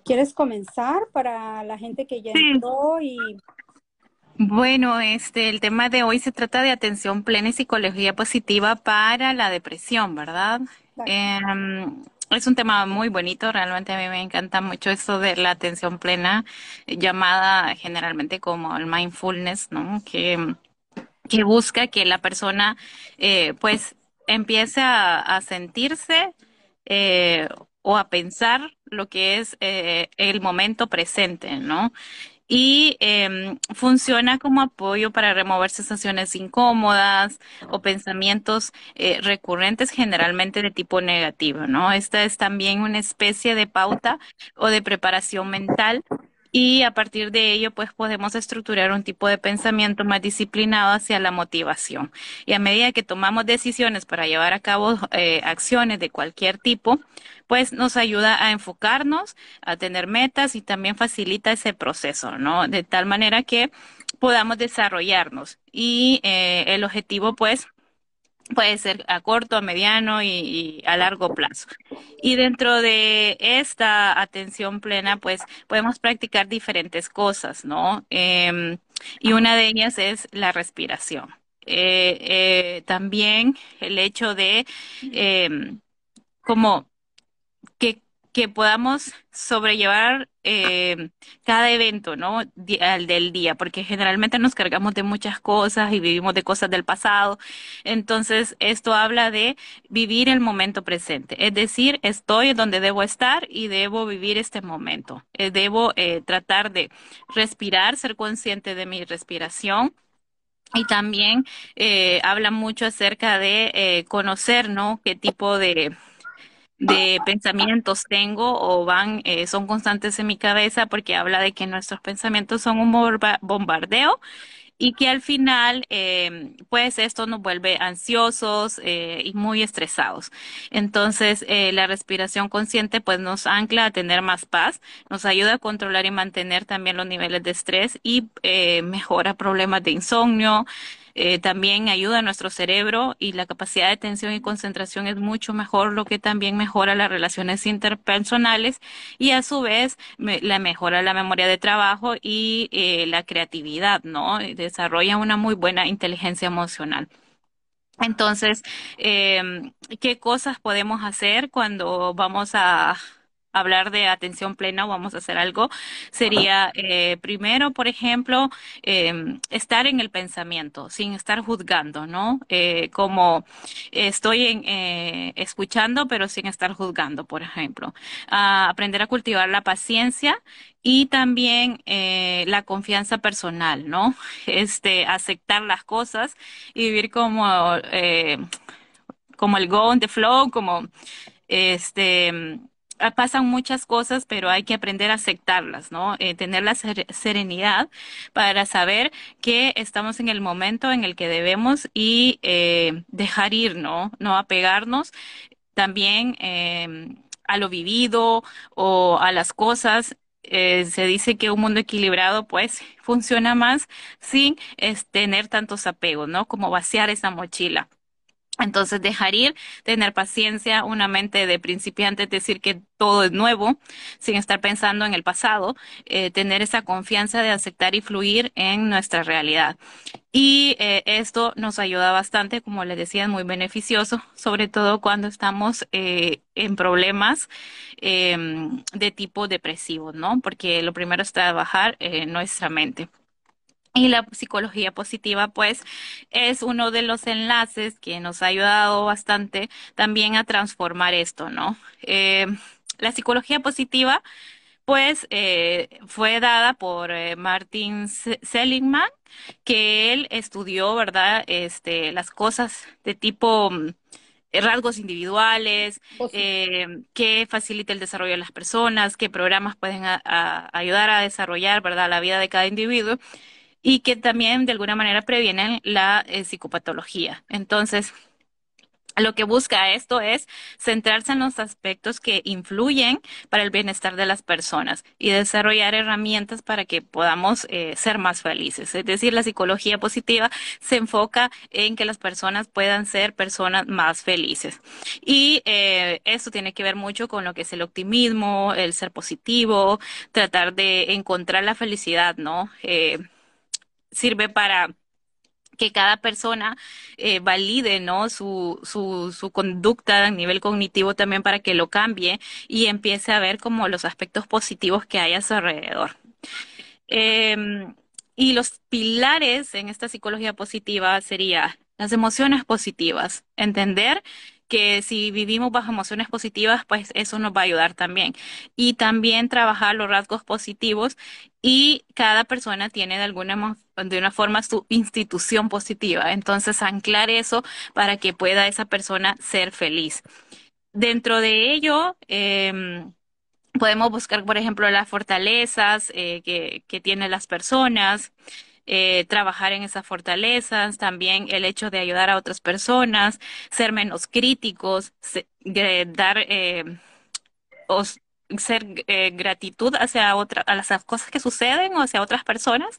¿Quieres comenzar para la gente que ya entró y bueno, este, el tema de hoy se trata de atención plena y psicología positiva para la depresión, ¿verdad? Em, es un tema muy bonito, realmente a mí me encanta mucho eso de la atención plena, llamada generalmente como el mindfulness, ¿no? Que, que busca que la persona, eh, pues, empiece a, sentirse eh, o a pensar lo que es eh, el momento presente, ¿no? y em, funciona como apoyo para remover sensaciones incómodas o pensamientos eh, recurrentes generalmente de tipo negativo, ¿no? Esta es también una especie de pauta o de preparación mental y a partir de ello pues podemos estructurar un tipo de pensamiento más disciplinado hacia la motivación. Y a medida que tomamos decisiones para llevar a cabo eh, acciones de cualquier tipo, pues nos ayuda a enfocarnos, a tener metas y también facilita ese proceso, ¿no? De tal manera que podamos desarrollarnos. Y eh, el objetivo pues puede ser a corto, a mediano y, a largo plazo. Y dentro de esta atención plena, pues podemos practicar diferentes cosas, ¿no? Em, y una de ellas es la respiración. Eh, eh, también el hecho de em, como que podamos sobrellevar eh, cada evento, ¿no? Al del día, porque generalmente nos cargamos de muchas cosas y vivimos de cosas del pasado. Entonces, esto habla de vivir el momento presente, es decir, estoy donde debo estar y debo vivir este momento. Eh, debo eh, tratar de respirar, ser consciente de mi respiración. Y también habla mucho acerca de conocer, ¿no? Qué tipo de, de pensamientos tengo o van, eh, son constantes en mi cabeza porque habla de que nuestros pensamientos son un bombardeo y que al final, eh, pues esto nos vuelve ansiosos eh, y muy estresados. Entonces, la respiración consciente pues nos ancla a tener más paz, nos ayuda a controlar y mantener también los niveles de estrés y mejora problemas de insomnio, eh, también ayuda a nuestro cerebro y la capacidad de atención y concentración es mucho mejor, lo que también mejora las relaciones interpersonales y a su vez la mejora la memoria de trabajo y eh, la creatividad, ¿no? Desarrolla una muy buena inteligencia emocional. Entonces, em, ¿qué cosas podemos hacer cuando vamos a hablar de atención plena o vamos a hacer algo, sería eh, primero, por ejemplo, em, estar en el pensamiento, sin estar juzgando, ¿no? Eh, como estoy en, eh, escuchando, pero sin estar juzgando, por ejemplo. aprender a cultivar la paciencia y también la confianza personal, ¿no? Este, aceptar las cosas y vivir como, como el go on the flow, como este pasan muchas cosas, pero hay que aprender a aceptarlas, ¿no? Eh, tener la serenidad para saber que estamos en el momento en el que debemos y eh, dejar ir, ¿no? No apegarnos también em, a lo vivido o a las cosas. Eh, se dice que un mundo equilibrado, pues, funciona más sin tener tantos apegos, ¿no? Como vaciar esa mochila. Entonces, dejar ir, tener paciencia, una mente de principiante, decir que todo es nuevo, sin estar pensando en el pasado, eh, tener esa confianza de aceptar y fluir en nuestra realidad. Y eh, esto nos ayuda bastante, como les decía, es muy beneficioso, sobre todo cuando estamos eh, en problemas em, de tipo depresivo, ¿no? Porque lo primero es trabajar nuestra mente. Y la psicología positiva, pues, es uno de los enlaces que nos ha ayudado bastante también a transformar esto, ¿no? Eh, la psicología positiva, pues, eh, fue dada por eh, Martin Seligman, que él estudió, ¿verdad? Este, las cosas de tipo mm, rasgos individuales, que facilita el desarrollo de las personas, qué programas pueden ayudar a desarrollar, ¿verdad? La vida de cada individuo y que también de alguna manera previenen la eh, psicopatología. Entonces, lo que busca esto es centrarse en los aspectos que influyen para el bienestar de las personas y desarrollar herramientas para que podamos eh, ser más felices. Es decir, la psicología positiva se enfoca en que las personas puedan ser personas más felices. Y eh, tiene que ver mucho con lo que es el optimismo, el ser positivo, tratar de encontrar la felicidad, ¿no? Eh, sirve para que cada persona eh, valide ¿no? Su, su, conducta a nivel cognitivo también para que lo cambie y empiece a ver como los aspectos positivos que hay a su alrededor. Em, y los pilares en esta psicología positiva sería las emociones positivas, entender que si vivimos bajo emociones positivas, pues eso nos va a ayudar también. Y también trabajar los rasgos positivos y cada persona tiene de alguna de una forma su institución positiva. Entonces, anclar eso para que pueda esa persona ser feliz. Dentro de ello, em, podemos buscar, por ejemplo, las fortalezas eh, que, que tienen las personas. Eh, trabajar en esas fortalezas, también el hecho de ayudar a otras personas, ser menos críticos, dar eh, ser eh, gratitud hacia otra, a las cosas que suceden o hacia otras personas.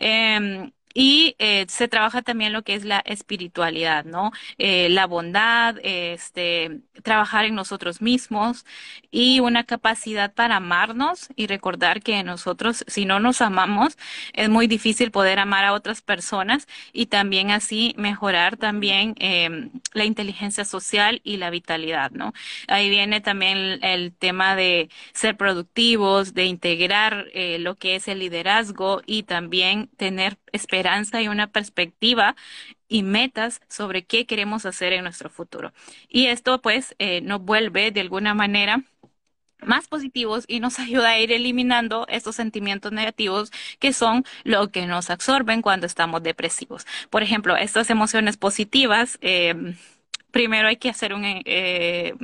Um, y eh, se trabaja también lo que es la espiritualidad, ¿no? Eh, la bondad, este, trabajar en nosotros mismos y una capacidad para amarnos y recordar que nosotros, si no nos amamos, es muy difícil poder amar a otras personas y también así mejorar también em, la inteligencia social y la vitalidad, ¿no? Ahí viene también el, tema de ser productivos, de integrar eh, lo que es el liderazgo y también tener esperanza y una perspectiva y metas sobre qué queremos hacer en nuestro futuro. Y esto pues eh, nos vuelve de alguna manera más positivos y nos <laughs> ayuda a ir eliminando estos sentimientos negativos que son lo que nos absorben cuando estamos depresivos. Por ejemplo, estas emociones positivas, em, primero hay que hacer un, eh,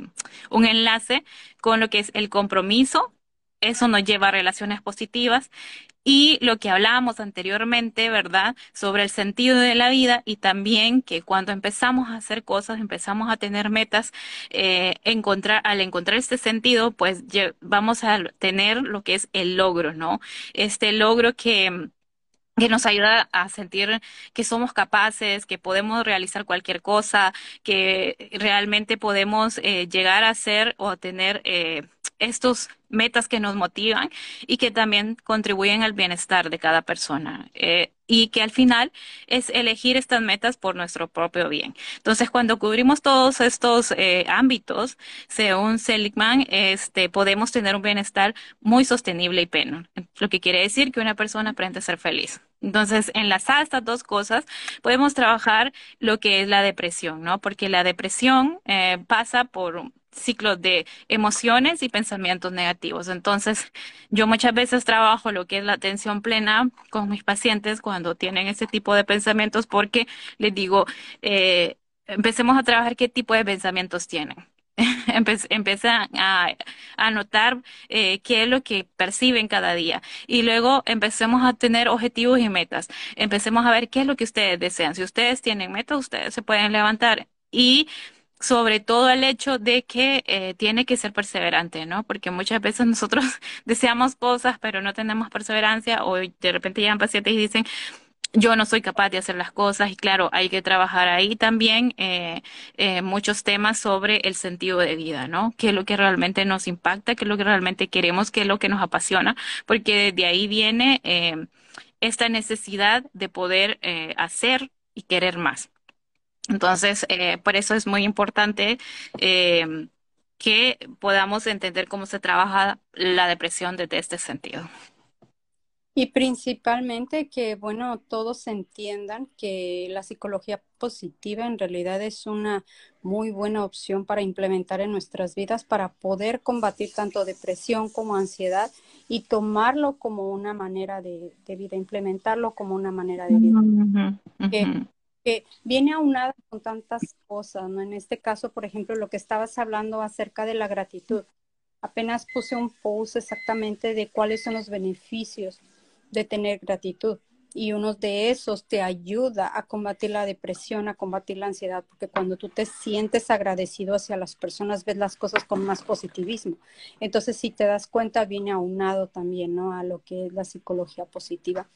un enlace con lo que es el compromiso. Eso nos lleva a relaciones positivas y lo que hablábamos anteriormente, ¿verdad? Sobre el sentido de la vida y también que cuando empezamos a hacer cosas, empezamos a tener metas, eh, encontrar, al encontrar este sentido, pues vamos a tener lo que es el logro, ¿no? Este logro que que nos ayuda a sentir que somos capaces, que podemos realizar cualquier cosa, que realmente podemos eh, llegar a ser o tener eh, estos metas que nos motivan y que también contribuyen al bienestar de cada persona. Eh, y que al final es elegir estas metas por nuestro propio bien. Entonces, cuando cubrimos todos estos eh, ámbitos, según Seligman, este, podemos tener un bienestar muy sostenible y pleno, lo que quiere decir que una persona aprende a ser feliz. Entonces, enlazar estas dos cosas, podemos trabajar lo que es la depresión, ¿no? Porque la depresión eh, pasa por ciclos de emociones y pensamientos negativos. Entonces, yo muchas veces trabajo lo que es la atención plena con mis pacientes cuando tienen ese tipo de pensamientos porque les digo, eh, empecemos a trabajar qué tipo de pensamientos tienen. <laughs> empiezan a, a notar eh, qué es lo que perciben cada día y luego empecemos a tener objetivos y metas. Empecemos a ver qué es lo que ustedes desean. Si ustedes tienen metas, ustedes se pueden levantar y sobre todo el hecho de que eh, tiene que ser perseverante, ¿no? Porque muchas veces nosotros <laughs> deseamos cosas, pero no tenemos perseverancia, o de repente llegan pacientes y dicen, yo no soy capaz de hacer las cosas y claro, hay que trabajar ahí también eh, eh, muchos temas sobre el sentido de vida, ¿no? ¿Qué es lo que realmente nos impacta? ¿Qué es lo que realmente queremos? ¿Qué es lo que nos apasiona? Porque de ahí viene esta necesidad de poder hacer y querer más. Entonces, eh, por eso es muy importante eh, que podamos entender cómo se trabaja la depresión desde este sentido. Y principalmente que, bueno, todos entiendan que la psicología positiva en realidad es una muy buena opción para implementar en nuestras vidas para poder combatir tanto depresión como ansiedad y tomarlo como una manera de, vida, implementarlo como una manera de vida que viene aunada con tantas cosas, ¿no? En este caso, por ejemplo, lo que estabas hablando acerca de la gratitud. Apenas puse un post exactamente de cuáles son los beneficios de tener gratitud. y uno de esos te ayuda a combatir la depresión, a combatir la ansiedad, porque cuando tú te sientes agradecido hacia las personas, ves las cosas con más positivismo. Entonces, si te das cuenta, viene aunado también, ¿no? A lo que es la psicología positiva.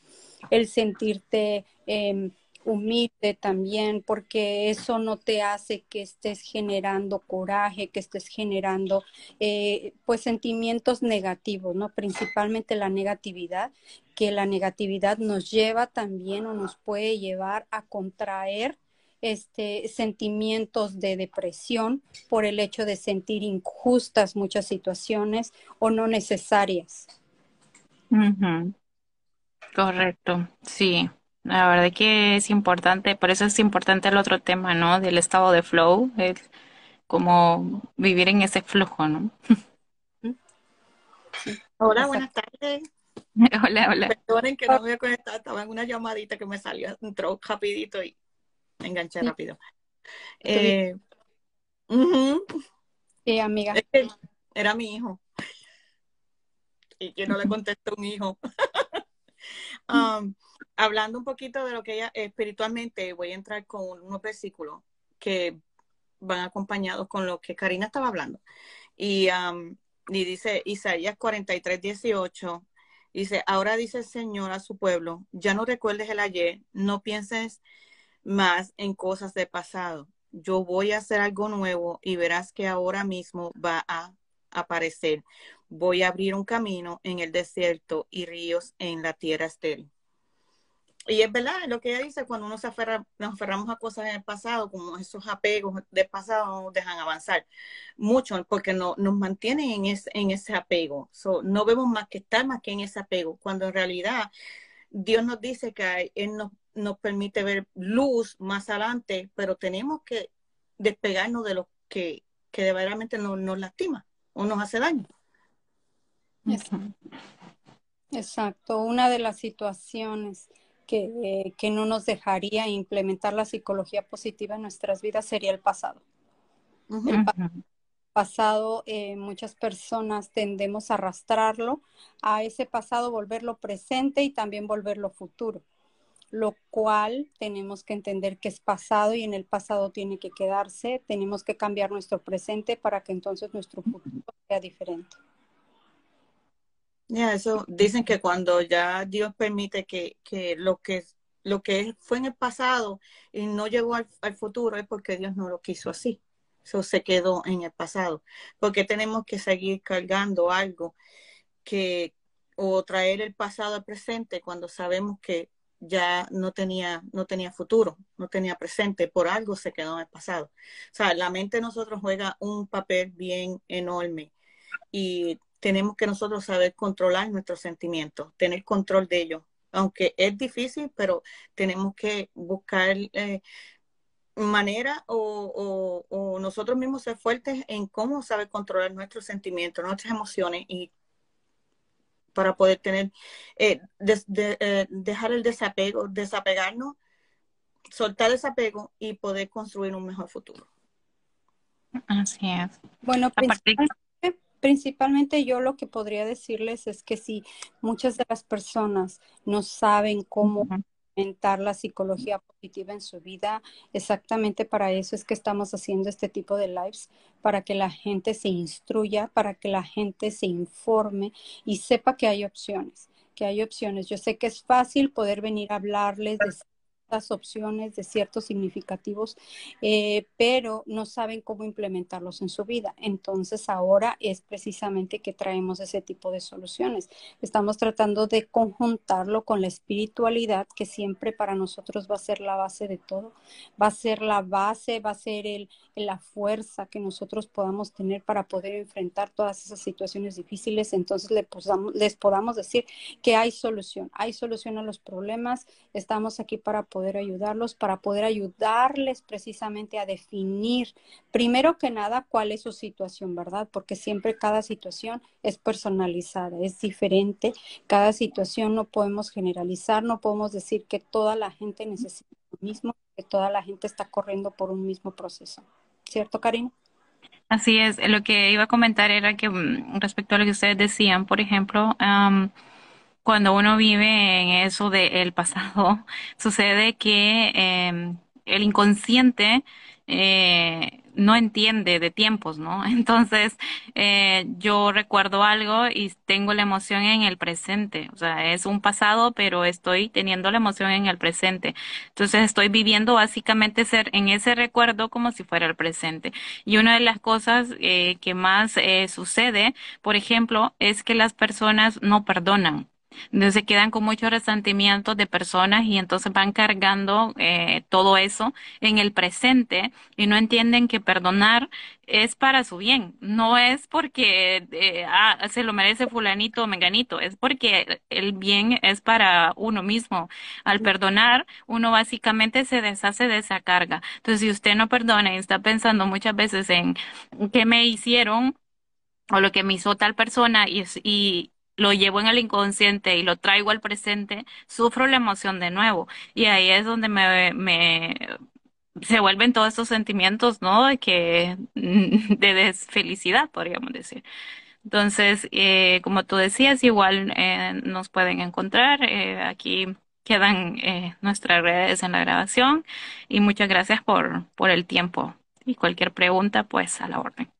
El sentirte... Eh, humilde también, porque eso no te hace que estés generando coraje, que estés generando eh, pues sentimientos negativos, ¿no? Principalmente la negatividad, que la negatividad nos lleva también o nos puede llevar a contraer este, sentimientos de depresión por el hecho de sentir injustas muchas situaciones o no necesarias. Correcto, sí. La verdad que es importante, por eso es importante el otro tema, ¿no? Del estado de flow, es como vivir en ese flujo, ¿no? <laughs> Hola, buenas tardes. <laughs> Hola, hola. Perdonen que no me voy a conectar, estaba en una llamadita que me salió, entró rapidito y me enganché rápido. Eh, Sí, amiga. era mi hijo. Y que no le contestó un hijo. <laughs> Um, hablando un poquito de lo que ella espiritualmente, voy a entrar con unos versículos que van acompañados con lo que Karina estaba hablando. Y, y dice Isaías 43, 18, dice, ahora dice el Señor a su pueblo, ya no recuerdes el ayer, no pienses más en cosas del pasado. Yo voy a hacer algo nuevo y verás que ahora mismo va a aparecer. Voy a abrir un camino en el desierto y ríos en la tierra estéril. Y es verdad lo que ella dice, cuando uno se aferra, nos aferramos a cosas en el pasado, como esos apegos del pasado no nos dejan avanzar mucho, porque no, nos mantienen en, ese, en ese apego. no vemos más que estar más que en ese apego, cuando en realidad Dios nos dice que Él nos, nos permite ver luz más adelante, pero tenemos que despegarnos de lo que, que verdaderamente nos, nos lastima o nos hace daño. Exacto. Una de las situaciones que, que, no nos dejaría implementar la psicología positiva en nuestras vidas sería el pasado. El pasado, eh, muchas personas tendemos a arrastrarlo a ese pasado, volverlo presente y también volverlo futuro, lo cual tenemos que entender que es pasado y en el pasado tiene que quedarse, tenemos que cambiar nuestro presente para que entonces nuestro futuro sea diferente. Ya, eso dicen que cuando ya Dios permite que, lo que lo que fue en el pasado y no llegó al, futuro es porque Dios no lo quiso así. Eso se quedó en el pasado. Porque tenemos que seguir cargando algo que o traer el pasado al presente cuando sabemos que ya no tenía, no tenía futuro, no tenía presente, por algo se quedó en el pasado. O sea, la mente de nosotros juega un papel bien enorme y tenemos que nosotros saber controlar nuestros sentimientos, tener control de ellos. Aunque es difícil, pero tenemos que buscar eh, manera o, nosotros mismos ser fuertes en cómo saber controlar nuestros sentimientos, nuestras emociones y para poder tener, eh, eh, dejar el desapego, desapegarnos, soltar desapego y poder construir un mejor futuro. Así es. Bueno, principalmente yo lo que podría decirles es que si muchas de las personas no saben cómo implementar la psicología positiva en su vida, exactamente para eso es que estamos haciendo este tipo de lives, para que la gente se instruya, para que la gente se informe y sepa que hay opciones que hay opciones. Yo sé que es fácil poder venir a hablarles de opciones de ciertos significativos, eh, pero no saben cómo implementarlos en su vida. Entonces ahora es precisamente que traemos ese tipo de soluciones. Estamos tratando de conjuntarlo con la espiritualidad, que siempre para nosotros va a ser la base de todo, va a ser la base, va a ser el, la fuerza que nosotros podamos tener para poder enfrentar todas esas situaciones difíciles. Entonces les podamos, les podamos decir que hay solución, hay solución a los problemas, estamos aquí para poder poder ayudarlos, para poder ayudarles precisamente a definir, primero que nada, cuál es su situación, ¿verdad? Porque siempre cada situación es personalizada, es diferente, cada situación no podemos generalizar, no podemos decir que toda la gente necesita lo mismo, que toda la gente está corriendo por un mismo proceso. ¿Cierto, Karina? Así es, lo que iba a comentar era que mm, respecto a lo que ustedes decían, por ejemplo, cuando uno vive en eso del pasado, <laughs> sucede que eh, el inconsciente eh, no entiende de tiempos, ¿no? <laughs> Entonces, eh, yo recuerdo algo y tengo la emoción en el presente. O sea, es un pasado, pero estoy teniendo la emoción en el presente. Entonces, estoy viviendo básicamente ser en ese recuerdo como si fuera el presente. Y una de las cosas eh, que más eh, sucede, por ejemplo, es que las personas no perdonan. Entonces se quedan con muchos resentimientos de personas y entonces van cargando eh, todo eso en el presente y no entienden que perdonar es para su bien, no es porque eh, ah, se lo merece fulanito o menganito, es porque el bien es para uno mismo. Al perdonar, uno básicamente se deshace de esa carga. Entonces, si usted no perdona y está pensando muchas veces en qué me hicieron, o lo que me hizo tal persona y, y, lo llevo en el inconsciente y lo traigo al presente, sufro la emoción de nuevo. Y ahí es donde me, se vuelven todos estos sentimientos, ¿no? De que, <laughs> de desfelicidad, podríamos decir. Entonces, eh, como tú decías, igual eh, nos pueden encontrar. Eh, aquí quedan eh, nuestras redes en la grabación. Y muchas gracias por, por el tiempo. Y cualquier pregunta, pues a la orden.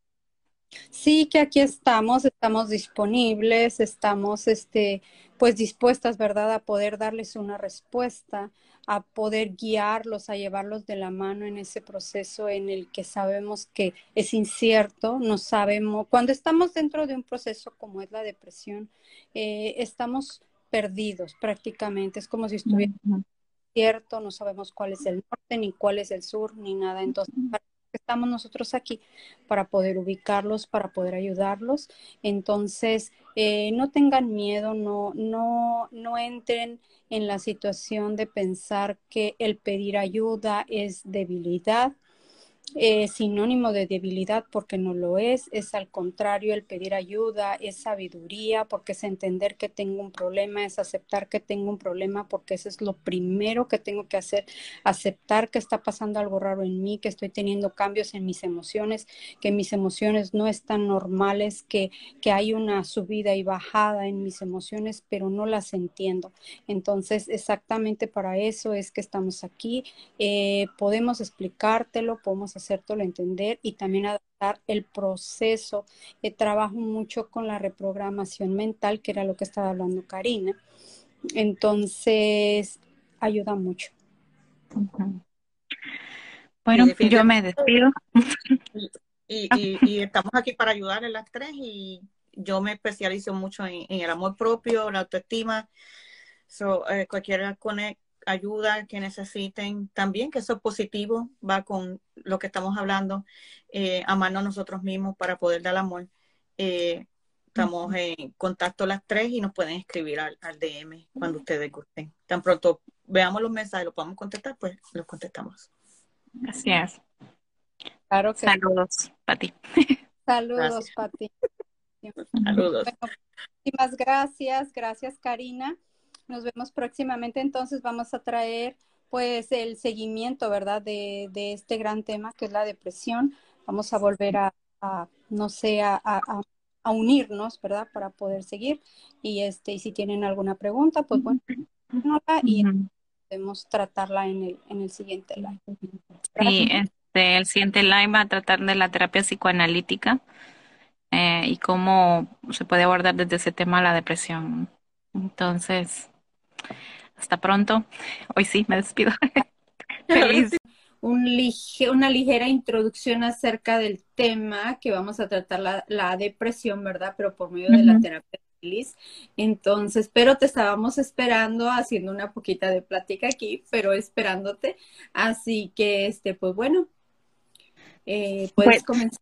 Sí, que aquí estamos, estamos disponibles, estamos este, pues dispuestas, ¿verdad?, a poder darles una respuesta, a poder guiarlos, a llevarlos de la mano en ese proceso en el que sabemos que es incierto, no sabemos, cuando estamos dentro de un proceso como es la depresión, eh, estamos perdidos prácticamente, es como si estuviera cierto, no sabemos cuál es el norte, ni cuál es el sur, ni nada. Entonces, estamos nosotros aquí para poder ubicarlos, para poder ayudarlos. Entonces, eh, no tengan miedo, no, no, no entren en la situación de pensar que el pedir ayuda es debilidad eh, sinónimo de debilidad porque no lo es, es al contrario el pedir ayuda, es sabiduría porque es entender que tengo un problema, es aceptar que tengo un problema porque eso es lo primero que tengo que hacer, aceptar que está pasando algo raro en mí, que estoy teniendo cambios en mis emociones, que mis emociones no están normales, que, que hay una subida y bajada en mis emociones, pero no las entiendo. Entonces, exactamente para eso es que estamos aquí, eh, podemos explicártelo, podemos hacértelo entender y también adaptar el proceso. Eh, trabajo mucho con la reprogramación mental, que era lo que estaba hablando Karina. Entonces, ayuda mucho. Bueno, yo me despido. <laughs> Y, estamos aquí para ayudar en las tres y yo me especializo mucho en, el amor propio, la autoestima. So, eh, cualquier ayuda que necesiten también, que eso es positivo, va con lo que estamos hablando, eh, amarnos nosotros mismos para poder dar amor. Eh, estamos en contacto las tres y nos pueden escribir al, DM cuando ustedes gusten. Tan pronto veamos los mensajes, los podamos contestar, pues los contestamos. Gracias. Claro que Saludos, Pati. <laughs> Saludos, Pati. Saludos. muchísimas gracias. Gracias, Karina. Nos vemos próximamente. Entonces vamos a traer pues el seguimiento, ¿verdad? De, de este gran tema que es la depresión. Vamos a volver a, no sé, a, a, a, unirnos, ¿verdad? Para poder seguir. Y este, y si tienen alguna pregunta, pues bueno, y podemos tratarla en el, en el siguiente live. Sí, este, el siguiente live va a tratar de la terapia psicoanalítica eh, y cómo se puede abordar desde ese tema la depresión. Entonces, hasta pronto. Hoy sí, me despido. <laughs> Feliz. Un una ligera introducción acerca del tema que vamos a tratar la, la depresión, ¿verdad? Pero por medio de la terapia feliz. Entonces, pero te estábamos esperando haciendo una poquita de plática aquí, pero esperándote. Así que, este, pues bueno, eh, puedes pues, comenzar.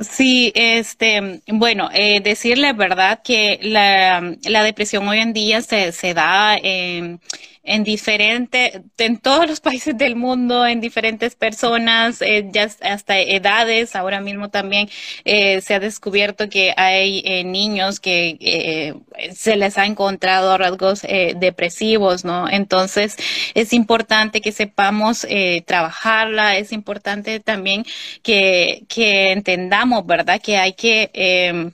Sí, este, bueno, eh, decirle verdad que la, la, depresión hoy en día se, se da en en diferentes, en todos los <laughs> países del mundo, en diferentes personas, eh, ya hasta edades. Ahora mismo también eh, se ha descubierto que hay eh, niños que se les ha encontrado rasgos depresivos, ¿no? Entonces es importante que sepamos trabajarla, es importante también que, que entendamos, ¿verdad? Que hay que em,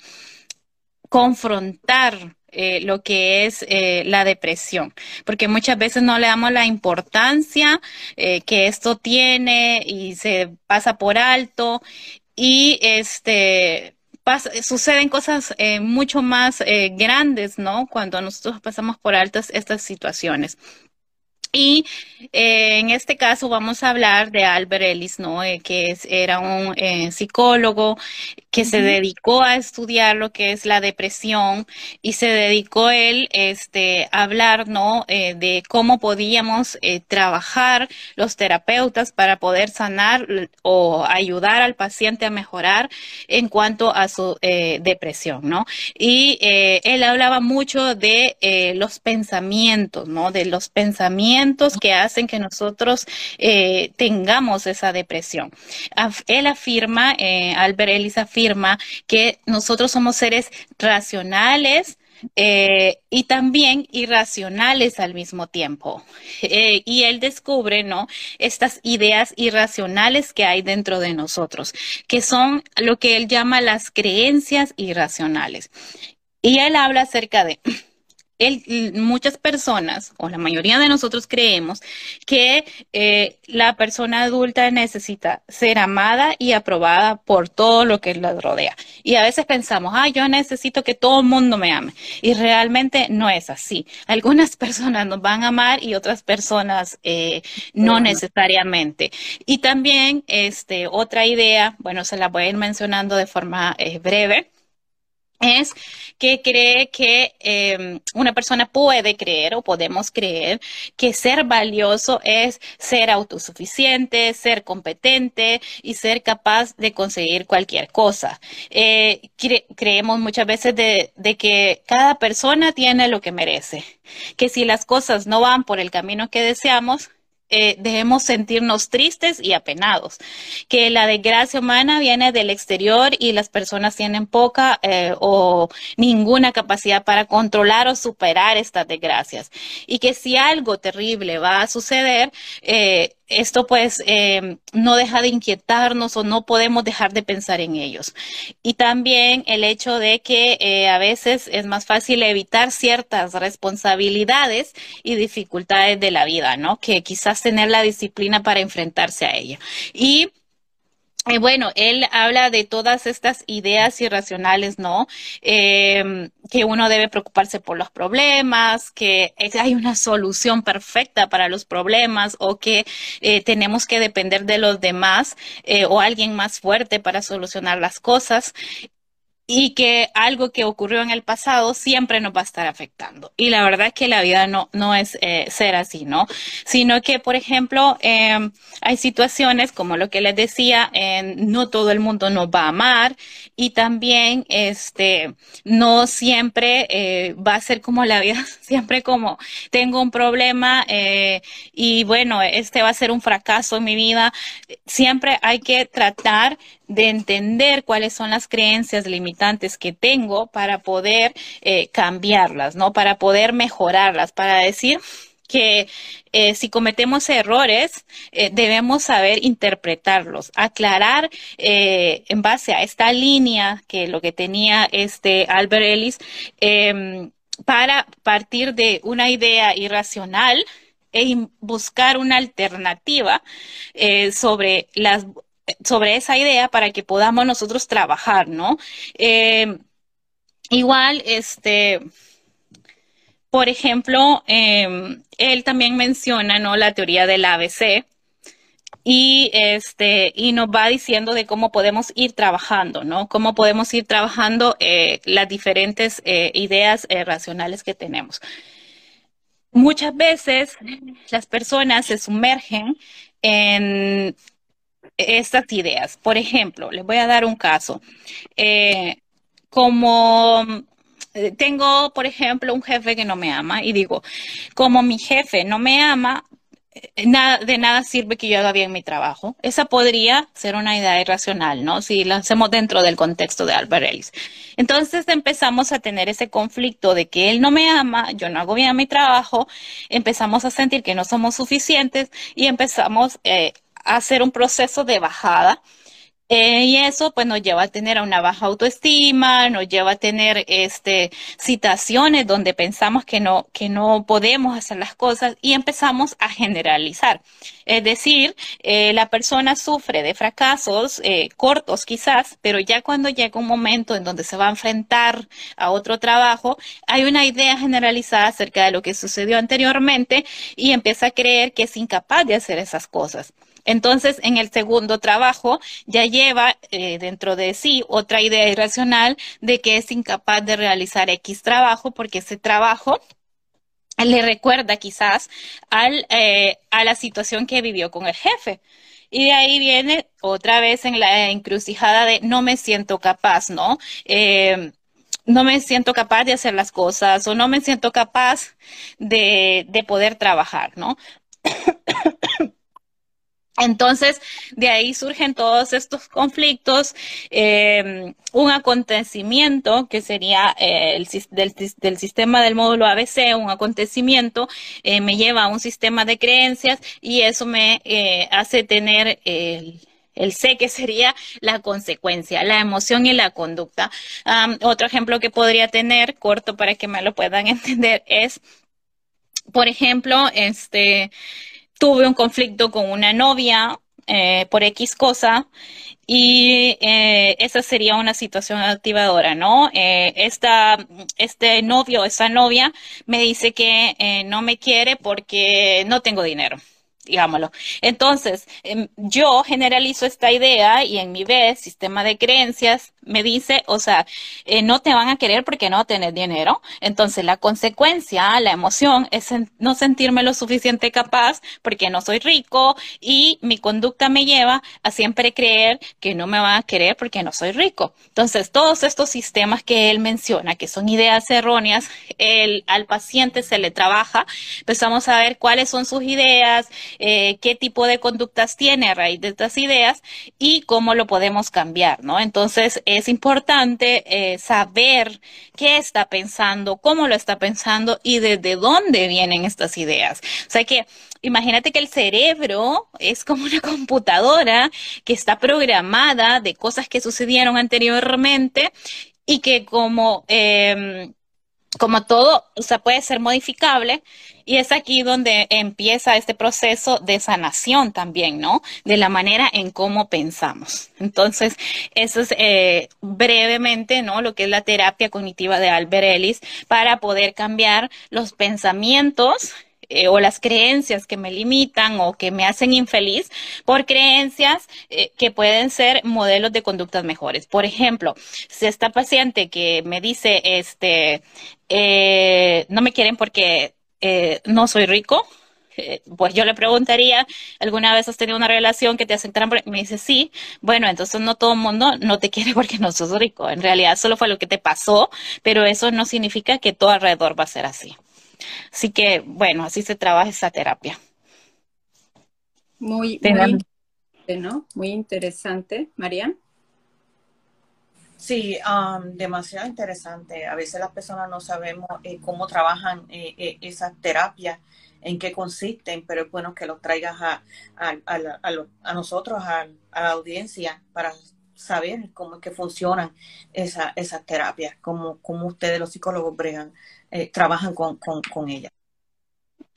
confrontar eh, lo que es eh, la depresión, porque muchas veces no le damos la importancia eh, que esto tiene y se pasa por alto y este suceden cosas mucho más grandes, ¿no? Cuando nosotros pasamos por altas estas situaciones. Y eh, en este caso vamos a hablar de Albert Ellis, ¿no? Eh, que era un eh, psicólogo que se dedicó a estudiar lo que es la depresión y se dedicó él este, a hablar, ¿no? de cómo podíamos trabajar los terapeutas para poder sanar o ayudar al paciente a mejorar en cuanto a su depresión, ¿no? Y él hablaba mucho de los pensamientos, ¿no? De los pensamientos que hacen que nosotros eh, tengamos esa depresión. Él afirma, eh, Albert Ellis afirma que nosotros somos seres racionales, eh, y también irracionales al mismo tiempo. y él descubre, ¿no? Estas ideas irracionales que hay dentro de nosotros, que son lo que él llama las creencias irracionales. Y él habla acerca de muchas personas, o la mayoría de nosotros creemos que eh, la persona adulta necesita ser amada y aprobada por todo lo que la rodea. Y a veces pensamos, ah, yo necesito que todo el mundo me ame. Y realmente no es así. Algunas <laughs> personas nos van a amar y otras personas eh, no necesariamente. Y también, este, otra idea, bueno, se la voy a ir mencionando de forma eh, breve es que cree que em, una persona puede creer o podemos creer que ser valioso es ser autosuficiente, ser competente y ser capaz de conseguir cualquier cosa. Eh, creemos muchas veces de, de que cada persona tiene lo que merece, que si las cosas no van por el camino que deseamos, eh, debemos sentirnos tristes y apenados, que la desgracia humana viene del exterior y las personas tienen poca eh, o ninguna capacidad para controlar o superar estas desgracias. Y que si algo terrible va a suceder, eh, esto pues em, no deja de inquietarnos o no podemos dejar de pensar en ellos. Y también el hecho de que eh, a veces es más fácil evitar ciertas responsabilidades y dificultades de la vida, ¿no? Que quizás tener la disciplina para enfrentarse a ella. Y eh, bueno, él habla de todas estas ideas irracionales, ¿no? Em, que uno debe preocuparse por los problemas, que hay una solución perfecta para los problemas o que eh, tenemos que depender de los demás eh, o alguien más fuerte para solucionar las cosas y que algo que ocurrió en el pasado siempre nos va a estar afectando. Y la verdad es que la vida no, no es eh, ser así, ¿no? Sino que, por ejemplo, em, hay situaciones, como lo que les decía, no todo el mundo nos va a amar y también, este, no siempre eh, va a ser como la vida, <laughs> siempre como tengo un problema eh, y bueno, este va a ser un fracaso en mi vida. Siempre hay que tratar de entender cuáles son las creencias limitantes que tengo para poder eh, cambiarlas, ¿no? Para poder mejorarlas, para decir que eh, si cometemos errores, eh, debemos saber interpretarlos, aclarar en base a esta línea que lo que tenía este Albert Ellis, em, para partir de una idea irracional e buscar una alternativa sobre las sobre esa idea para que podamos nosotros trabajar, ¿no? Eh, igual, este, por ejemplo, em, él también menciona, ¿no? La teoría del ABC y este y nos va diciendo de cómo podemos ir trabajando, ¿no? Cómo podemos ir trabajando eh, las diferentes eh, ideas racionales que tenemos. Muchas veces las personas se sumergen en estas ideas. Por ejemplo, les voy a dar un caso. Eh, como eh, tengo, por ejemplo, un jefe que no me ama y digo, como mi jefe no me ama, eh, nada, de nada sirve que yo haga bien mi trabajo. Esa podría ser una idea irracional, ¿no? Si la hacemos dentro del contexto de Albert Ellis. Entonces empezamos a tener ese conflicto de que él no me ama, yo no hago bien mi trabajo, empezamos a sentir que no somos suficientes y empezamos hacer un proceso de bajada Eh, y eso pues nos lleva a tener una baja autoestima, nos lleva a tener este, situaciones donde pensamos que no, que no podemos hacer las cosas y empezamos a generalizar. Es decir, eh, la persona sufre de fracasos eh, cortos quizás, pero ya cuando llega un momento en donde se va a enfrentar a otro trabajo, hay una idea generalizada acerca de lo que sucedió anteriormente y empieza a creer que es incapaz de hacer esas cosas. Entonces, en el segundo trabajo ya lleva eh, dentro de sí otra idea irracional de que es incapaz de realizar X trabajo porque ese trabajo le recuerda quizás eh, a la situación que vivió con el jefe. Y de ahí viene otra vez en la encrucijada de no me siento capaz, ¿no? Eh, no me siento capaz de hacer las cosas o no me siento capaz de, de poder trabajar, ¿no? Entonces, de ahí surgen todos estos conflictos, eh, un acontecimiento que sería eh, el, del, sistema del módulo ABC, un acontecimiento eh, me lleva a un sistema de creencias y eso me hace tener el, el sé que sería la consecuencia, la emoción y la conducta. otro ejemplo que podría tener, corto para que me lo puedan <laughs> entender, es, por ejemplo, este, tuve un conflicto con una novia eh, por X cosa y eh, esa sería una situación activadora, ¿no? Eh, esta, este novio, esa novia me dice que eh, no me quiere porque no tengo dinero digámoslo. Entonces, em, yo generalizo esta idea y en mi vez, sistema de creencias, me dice, o sea, eh, no te van a querer porque no tienes dinero. Entonces, la consecuencia, la emoción es no sentirme lo suficiente capaz porque no soy rico y mi conducta me lleva a siempre creer que no me van a querer porque no soy rico. Entonces, todos estos sistemas que él menciona, que son ideas erróneas, al paciente se le trabaja, empezamos a ver cuáles son sus ideas, eh, qué tipo de conductas tiene a raíz de estas ideas y cómo lo podemos cambiar, ¿no? Entonces, es importante eh, saber qué está pensando, cómo lo está pensando y desde dónde vienen estas ideas. O sea que imagínate que el cerebro es como una <laughs> computadora que está programada de cosas que sucedieron anteriormente y que como, eh, como todo, o sea, puede ser modificable y es aquí donde empieza este proceso de sanación también, ¿no? De la manera en cómo pensamos. Entonces, eso es eh, brevemente, ¿no? Lo que es la terapia cognitiva de Albert Ellis para poder cambiar los pensamientos eh, o las creencias que me limitan o que me hacen infeliz por creencias eh, que pueden ser modelos de conductas mejores. Por ejemplo, si esta paciente que me dice, este, no me quieren porque eh, no soy rico, eh, pues yo le preguntaría, ¿alguna vez has tenido una relación que te aceptaran? Me dice, sí. Bueno, entonces no todo el mundo no te <laughs> quiere porque no sos rico. En realidad solo fue lo que te pasó, pero eso no significa que todo alrededor va a ser así. Así que, bueno, así se trabaja esa terapia. Muy, muy, ¿no? muy interesante, Marian. Sí, um, demasiado interesante. A veces las personas no sabemos eh, cómo trabajan eh, eh, esas terapias, en qué consisten, pero es bueno que los traigas a, a, nosotros, a, la audiencia, para saber cómo es que funcionan esa, esas terapias, cómo, cómo ustedes los psicólogos bregan, trabajan con, con, con ellas.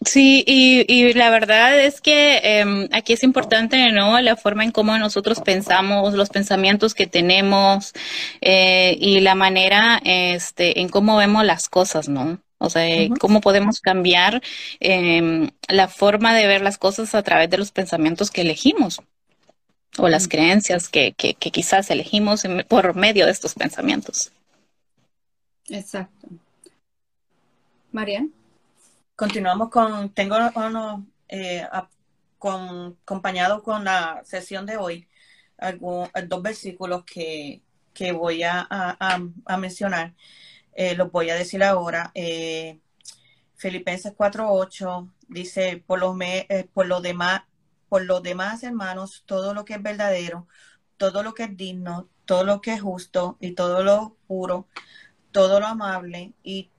Sí, y, y, la verdad es que eh, aquí es importante, ¿no? La forma en cómo nosotros pensamos, los pensamientos que tenemos eh, y la manera, este, en cómo vemos las cosas, ¿no? O sea, cómo podemos cambiar eh, la forma de ver las cosas a través de los pensamientos que elegimos o las creencias que, que, que quizás elegimos por medio de estos pensamientos. Exacto. Marian. Continuamos con, tengo eh, con, acompañado con la sesión de hoy, algún, dos versículos que, que voy a, a, mencionar. Eh, los voy a decir ahora. Eh, Filipenses 4.8 dice, por lo, me, eh, por, demás, por lo demás, hermanos, todo lo que es verdadero, todo lo que es digno, todo lo que es justo y todo lo puro, todo lo amable y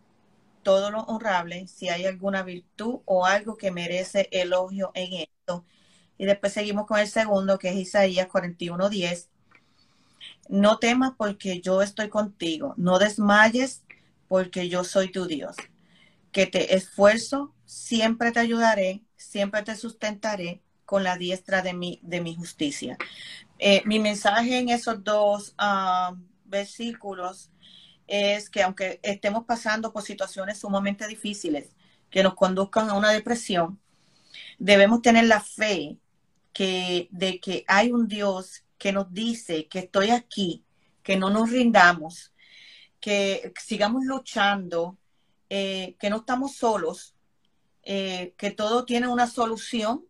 todo lo honrable, si hay alguna virtud o algo que merece elogio en esto. Y después seguimos con el segundo, que es Isaías 41.10. no temas porque yo estoy contigo, no desmayes porque yo soy tu Dios, que te esfuerzo, siempre te ayudaré, siempre te sustentaré con la diestra de mi, de mi justicia. Eh, mi mensaje en esos dos ah, versículos es que aunque estemos pasando por situaciones sumamente difíciles que nos conduzcan a una depresión, debemos tener la fe de que hay un Dios que nos dice que estoy aquí, que no nos rindamos, que sigamos luchando, eh, que no estamos solos, eh, que todo tiene una solución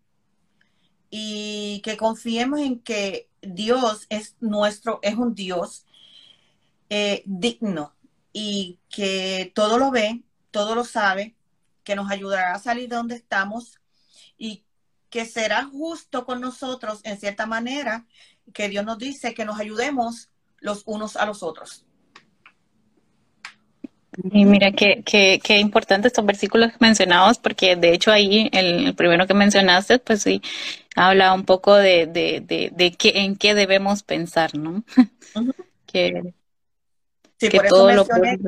y que confiemos en que Dios es nuestro, es un Dios eh, digno y que todo lo ve, todo lo sabe, que nos ayudará a salir de donde estamos y que será justo con nosotros en cierta manera, que Dios nos dice que nos ayudemos los unos a los otros. Y mira qué, qué, qué importante estos versículos mencionados, porque de hecho ahí el, primero que mencionaste, pues sí, habla un poco de, de, de, de qué, en qué debemos pensar, ¿no? <laughs> que Sí, por, eso mencioné,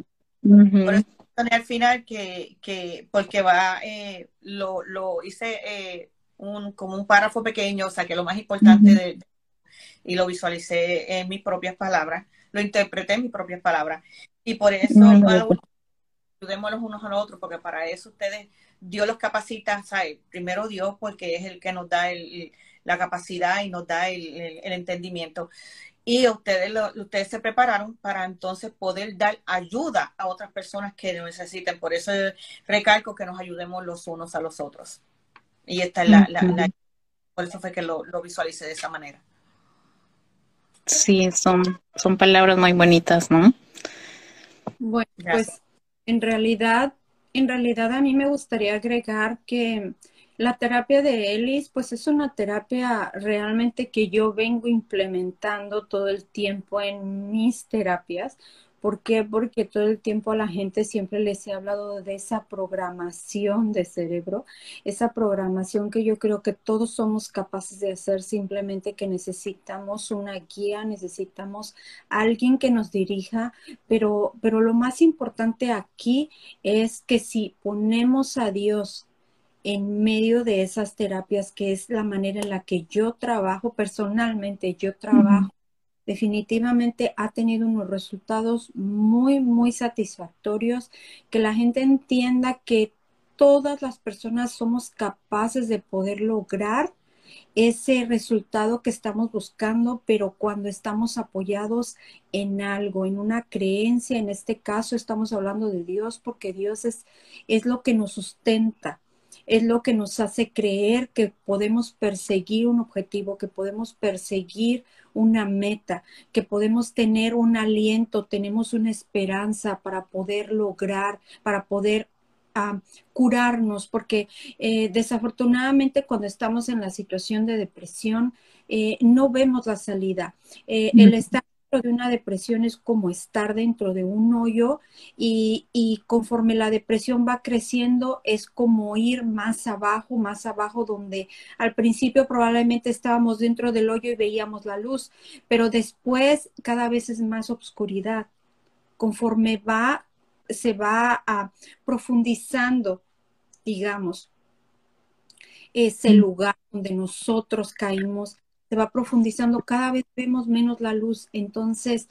al final que, que porque va, eh, lo, lo, hice eh, un, como un párrafo pequeño, o sea, que lo más importante de, y lo visualicé en mis propias palabras, lo interpreté en mis propias palabras. Y por eso, ayudemos los unos a los otros, porque para eso ustedes, Dios los capacita, ¿sabes? Primero Dios, porque es el que nos da el, la capacidad y nos da el, el entendimiento y ustedes, ustedes se prepararon para entonces poder dar ayuda a otras personas que lo necesiten. Por eso recalco que nos ayudemos los unos a los otros. Y esta es la, la, por eso fue que lo, lo visualicé de esa manera. Sí, son, son palabras muy bonitas, ¿no? Bueno, pues en realidad, en realidad a mí me gustaría agregar que la terapia de Ellis, pues es una terapia realmente que yo vengo implementando todo el tiempo en mis terapias. ¿Por qué? Porque todo el tiempo a la gente siempre les he hablado de esa programación de cerebro, esa programación que yo creo que todos somos capaces de hacer, simplemente que necesitamos una guía, necesitamos alguien que nos dirija, pero, pero lo más importante aquí es que si ponemos a Dios en medio de esas terapias, que es la manera en la que yo trabajo personalmente, yo trabajo, definitivamente ha tenido unos resultados muy, muy satisfactorios, que la gente entienda que todas las personas somos capaces de poder lograr ese resultado que estamos buscando, pero cuando estamos apoyados en algo, en una creencia, en este caso estamos hablando de Dios, porque Dios es, es lo que nos sustenta es lo que nos hace creer que podemos perseguir un objetivo, que podemos perseguir una meta, que podemos tener un aliento, tenemos una esperanza para poder lograr, para poder ah, curarnos, porque eh, desafortunadamente cuando estamos en la situación de depresión, eh, no vemos la salida. Eh, el estar de una depresión es como estar dentro de un hoyo y, conforme la depresión va creciendo es como ir más abajo, más abajo donde al principio probablemente estábamos dentro del hoyo y veíamos la luz, pero después cada vez es más oscuridad. Conforme va, se va a profundizando, digamos, ese mm. lugar donde nosotros caímos se va profundizando, cada vez vemos menos la luz. Entonces,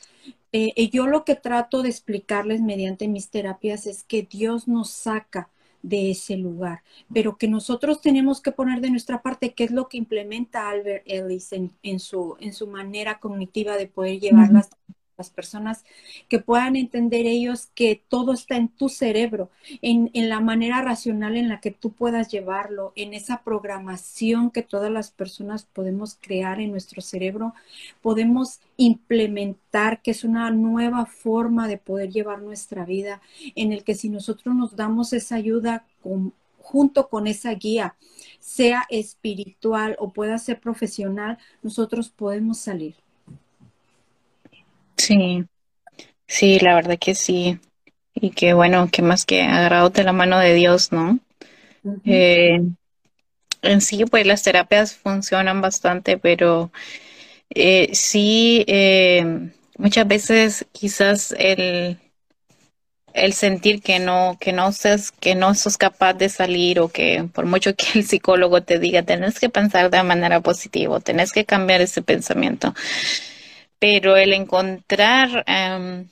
eh, yo lo que trato de explicarles mediante mis terapias es que Dios nos saca de ese lugar, pero que nosotros tenemos que poner de nuestra parte, que es lo que implementa Albert Ellis en, su, en su manera cognitiva de poder llevarlas las personas que puedan entender ellos que todo está en tu cerebro, en, en, la manera racional en la que tú puedas llevarlo, en esa programación que todas las personas podemos crear en nuestro cerebro, podemos implementar, que es una nueva forma de poder llevar nuestra vida, en el que si nosotros nos damos esa ayuda junto con esa guía, sea espiritual o pueda ser profesional, nosotros podemos salir. Sí, sí, la verdad que sí. Y que bueno, que más que agarrado de la mano de Dios, ¿no? Eh, en sí, pues las terapias funcionan bastante, pero Eh, sí, eh, muchas veces quizás el, el sentir que no, que no seas, que no sos capaz de salir o que por mucho que el psicólogo te diga, tenés que pensar de manera positiva, tenés que cambiar ese pensamiento. Pero el encontrar em,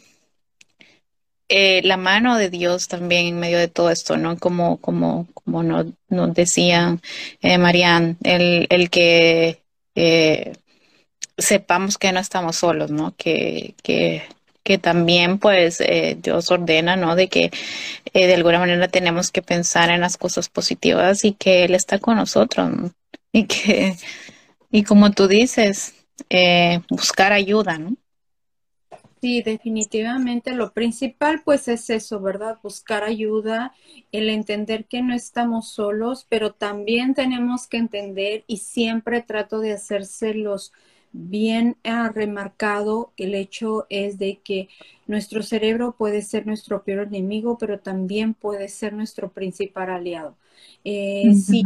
eh, la mano de Dios también en medio de todo esto, ¿no? Como, como, como nos, nos decía eh, Marianne, el, el que eh, sepamos que no estamos solos, ¿no? Que, que que también pues eh, Dios ordena, ¿no? De que eh, de alguna manera tenemos que pensar en las cosas positivas y que Él está con nosotros, ¿no? Y que, y como tú dices, eh, buscar ayuda, ¿no? Sí, definitivamente lo principal pues es eso, ¿verdad? Buscar ayuda, el entender que no estamos solos, pero también tenemos que entender y siempre trato de hacérselos bien ha remarcado el hecho es de que nuestro cerebro puede ser nuestro peor enemigo, pero también puede ser nuestro principal aliado. Eh, si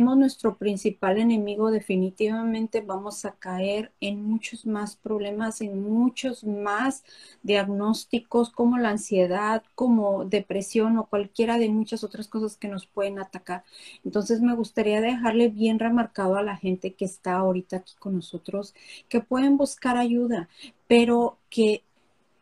nuestro principal enemigo, definitivamente vamos a caer en muchos más problemas, en muchos más diagnósticos como la ansiedad, como depresión o cualquiera de muchas otras cosas que nos pueden atacar. Entonces me gustaría dejarle bien remarcado a la gente que está ahorita aquí con nosotros que pueden buscar ayuda, pero que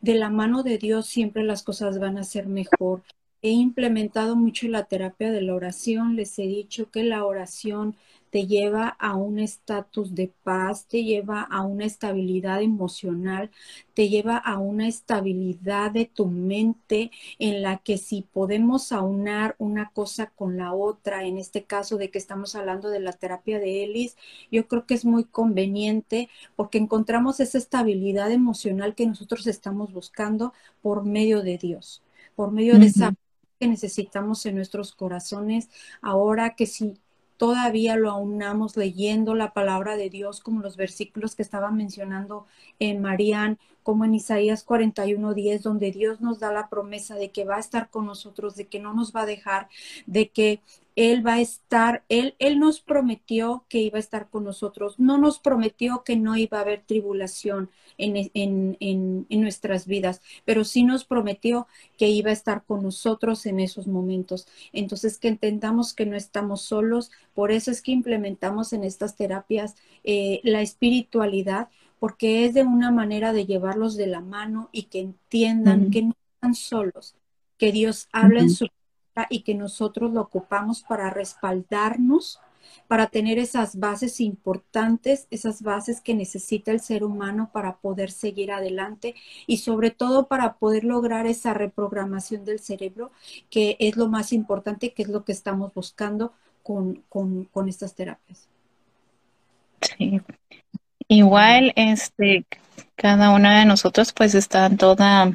de la mano de Dios siempre las cosas van a ser mejor he implementado mucho la terapia de la oración. Les he dicho que la oración te lleva a un estatus de paz, te lleva a una estabilidad emocional, te lleva a una estabilidad de tu mente en la que si podemos aunar una cosa con la otra, en este caso de que estamos hablando de la terapia de Ellis, yo creo que es muy conveniente porque encontramos esa estabilidad emocional que nosotros estamos buscando por medio de Dios, por medio de esa que necesitamos en nuestros corazones, ahora que si todavía lo aunamos leyendo la palabra de Dios, como los versículos que estaba mencionando en Marían, como en Isaías 41:10, donde Dios nos da la promesa de que va a estar con nosotros, de que no nos va a dejar, de que él va a estar, Él, Él nos prometió que iba a estar con nosotros, no nos prometió que no iba a haber tribulación en, en, en, en, nuestras vidas, pero sí nos prometió que iba a estar con nosotros en esos momentos. Entonces, que entendamos que no estamos solos, por eso es que implementamos en estas terapias eh, la espiritualidad, porque es de una manera de llevarlos de la mano y que entiendan que no están solos, que Dios habla en su y que nosotros lo ocupamos para respaldarnos, para tener esas bases importantes, esas bases que necesita el ser humano para poder seguir adelante y sobre todo para poder lograr esa reprogramación del cerebro, que es lo más importante, que es lo que estamos buscando con, con, estas terapias. Sí. Igual, este, cada una de nosotros pues está toda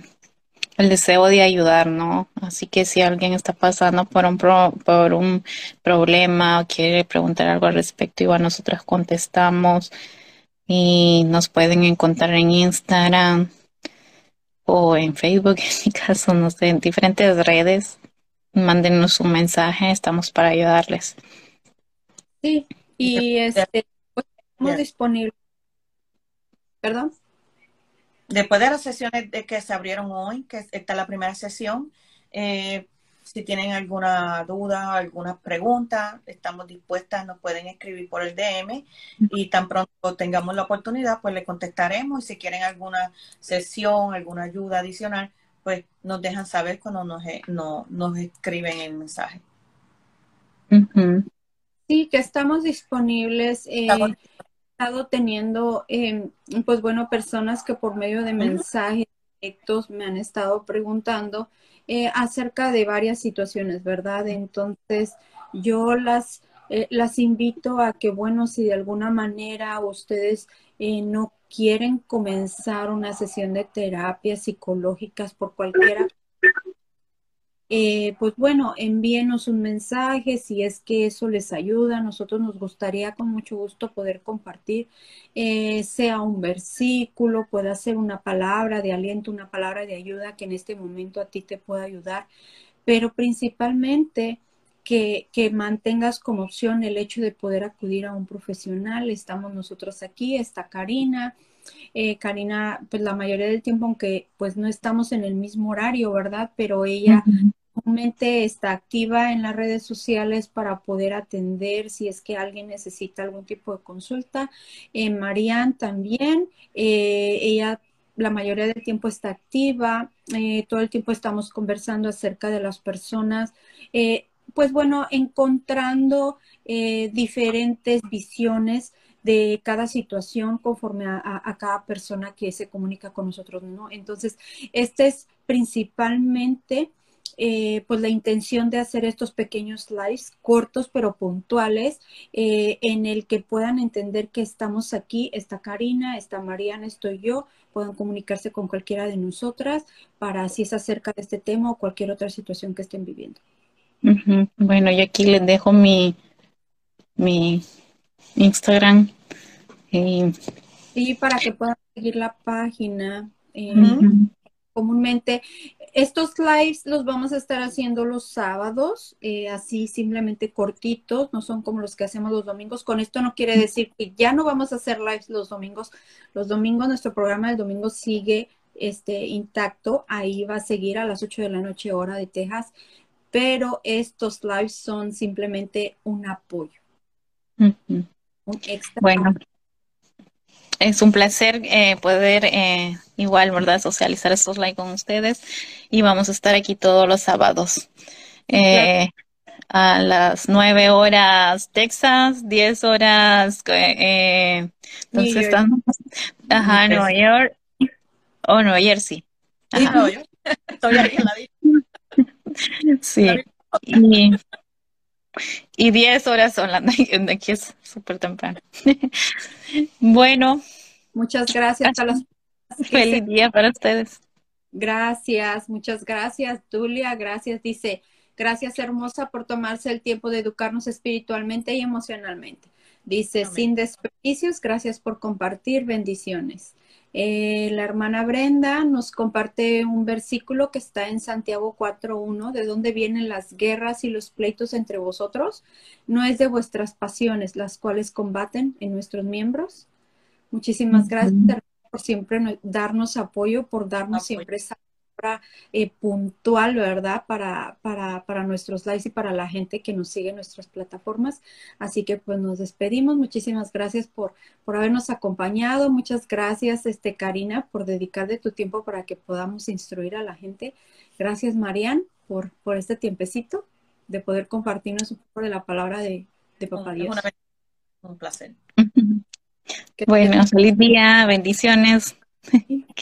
el deseo de ayudar, ¿no? Así que si alguien está pasando por un, por un problema o quiere preguntar algo al respecto, igual nosotras contestamos y nos pueden encontrar en Instagram o en Facebook, <laughs> en mi caso, no sé, en diferentes redes. Mándenos un mensaje, estamos para ayudarles. Sí, y este, pues, estamos disponibles. ¿Perdón? Después de las sesiones de que se abrieron hoy, que está la primera sesión, eh, si tienen alguna duda, alguna pregunta, estamos dispuestas, nos pueden escribir por el DM y tan pronto tengamos la oportunidad, pues le contestaremos y si quieren alguna sesión, alguna ayuda adicional, pues nos dejan saber cuando nos, eh, no, nos escriben el mensaje. Sí, que estamos disponibles. Eh, estado teniendo, em, pues bueno, personas que por medio de mensajes directos me han estado preguntando eh, acerca de varias situaciones, ¿verdad? Entonces, yo las, eh, las invito a que, bueno, si de alguna manera ustedes eh, no quieren comenzar una sesión de terapias psicológicas por cualquiera eh, pues bueno, envíenos un mensaje si es que eso les ayuda. Nosotros nos gustaría con mucho gusto poder compartir, eh, sea un versículo, pueda ser una palabra de aliento, una palabra de ayuda que en este momento a ti te pueda ayudar, pero principalmente que, que, mantengas como opción el hecho de poder acudir a un profesional. Estamos nosotros aquí, está Karina. Eh, Karina, pues la mayoría del tiempo, aunque pues no estamos en el mismo horario, ¿verdad? Pero ella comúnmente está activa en las redes sociales para poder atender si es que alguien necesita algún tipo de consulta. Eh, Marianne también, eh, ella la mayoría del tiempo está activa, eh, todo el tiempo estamos conversando acerca de las personas, eh, pues bueno, encontrando diferentes visiones de cada situación conforme a, cada persona que se comunica con nosotros, ¿no? Entonces, este es principalmente eh, pues la intención de hacer estos pequeños lives cortos pero puntuales eh, en el que puedan entender que estamos aquí, está Karina, está Mariana, estoy yo, puedan comunicarse con cualquiera de nosotras para si es acerca de este tema o cualquier otra situación que estén viviendo. Bueno, yo aquí les dejo mi, mi Instagram. Y para que puedan seguir la página. Eh, comúnmente estos lives los vamos a estar haciendo los sábados, eh, así simplemente cortitos, no son como los que hacemos los domingos. Con esto no quiere decir que ya no vamos a hacer lives los domingos. Los domingos, nuestro programa del domingo sigue este, intacto, ahí va a seguir a las 8 de la noche hora de Texas, pero estos lives son simplemente un apoyo. Un extra bueno, es un placer eh, poder eh, igual, ¿verdad? Socializar estos likes con ustedes. Y vamos a estar aquí todos los sábados. Eh, a las nueve horas Texas, diez horas, eh, entonces estamos, ajá, Nueva York, o oh, Nueva Jersey. Ajá. Estoy ahí en la Sí, y, y 10 horas son las <laughs> de aquí es súper temprano. <laughs> bueno. Muchas gracias a las <laughs> Feliz día para ustedes. Gracias, muchas gracias, Julia. Gracias, dice. Gracias, hermosa, por tomarse el tiempo de educarnos espiritualmente y emocionalmente. Dice, sin desperdicios, gracias por compartir, bendiciones. Eh, la hermana Brenda nos comparte un versículo que está en Santiago 4.1, de dónde vienen las guerras y los pleitos entre vosotros. No es de vuestras pasiones, las cuales combaten en nuestros miembros. Muchísimas gracias, por siempre darnos apoyo, por darnos siempre esa eh, puntual, ¿verdad? Para, para, para nuestros likes y para la gente que nos sigue en nuestras plataformas. Así que pues nos despedimos. Muchísimas gracias por, por habernos acompañado. Muchas gracias, este, Karina, por dedicar de tu tiempo para que podamos instruir a la gente. Gracias, Marian, por, por este tiempecito de poder compartirnos un poco de la palabra de, de Papá Dios. Un placer. <laughs> Bueno, feliz día, bendiciones.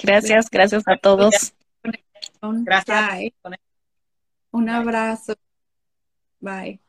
Gracias, gracias a todos. Gracias. Un abrazo. Bye.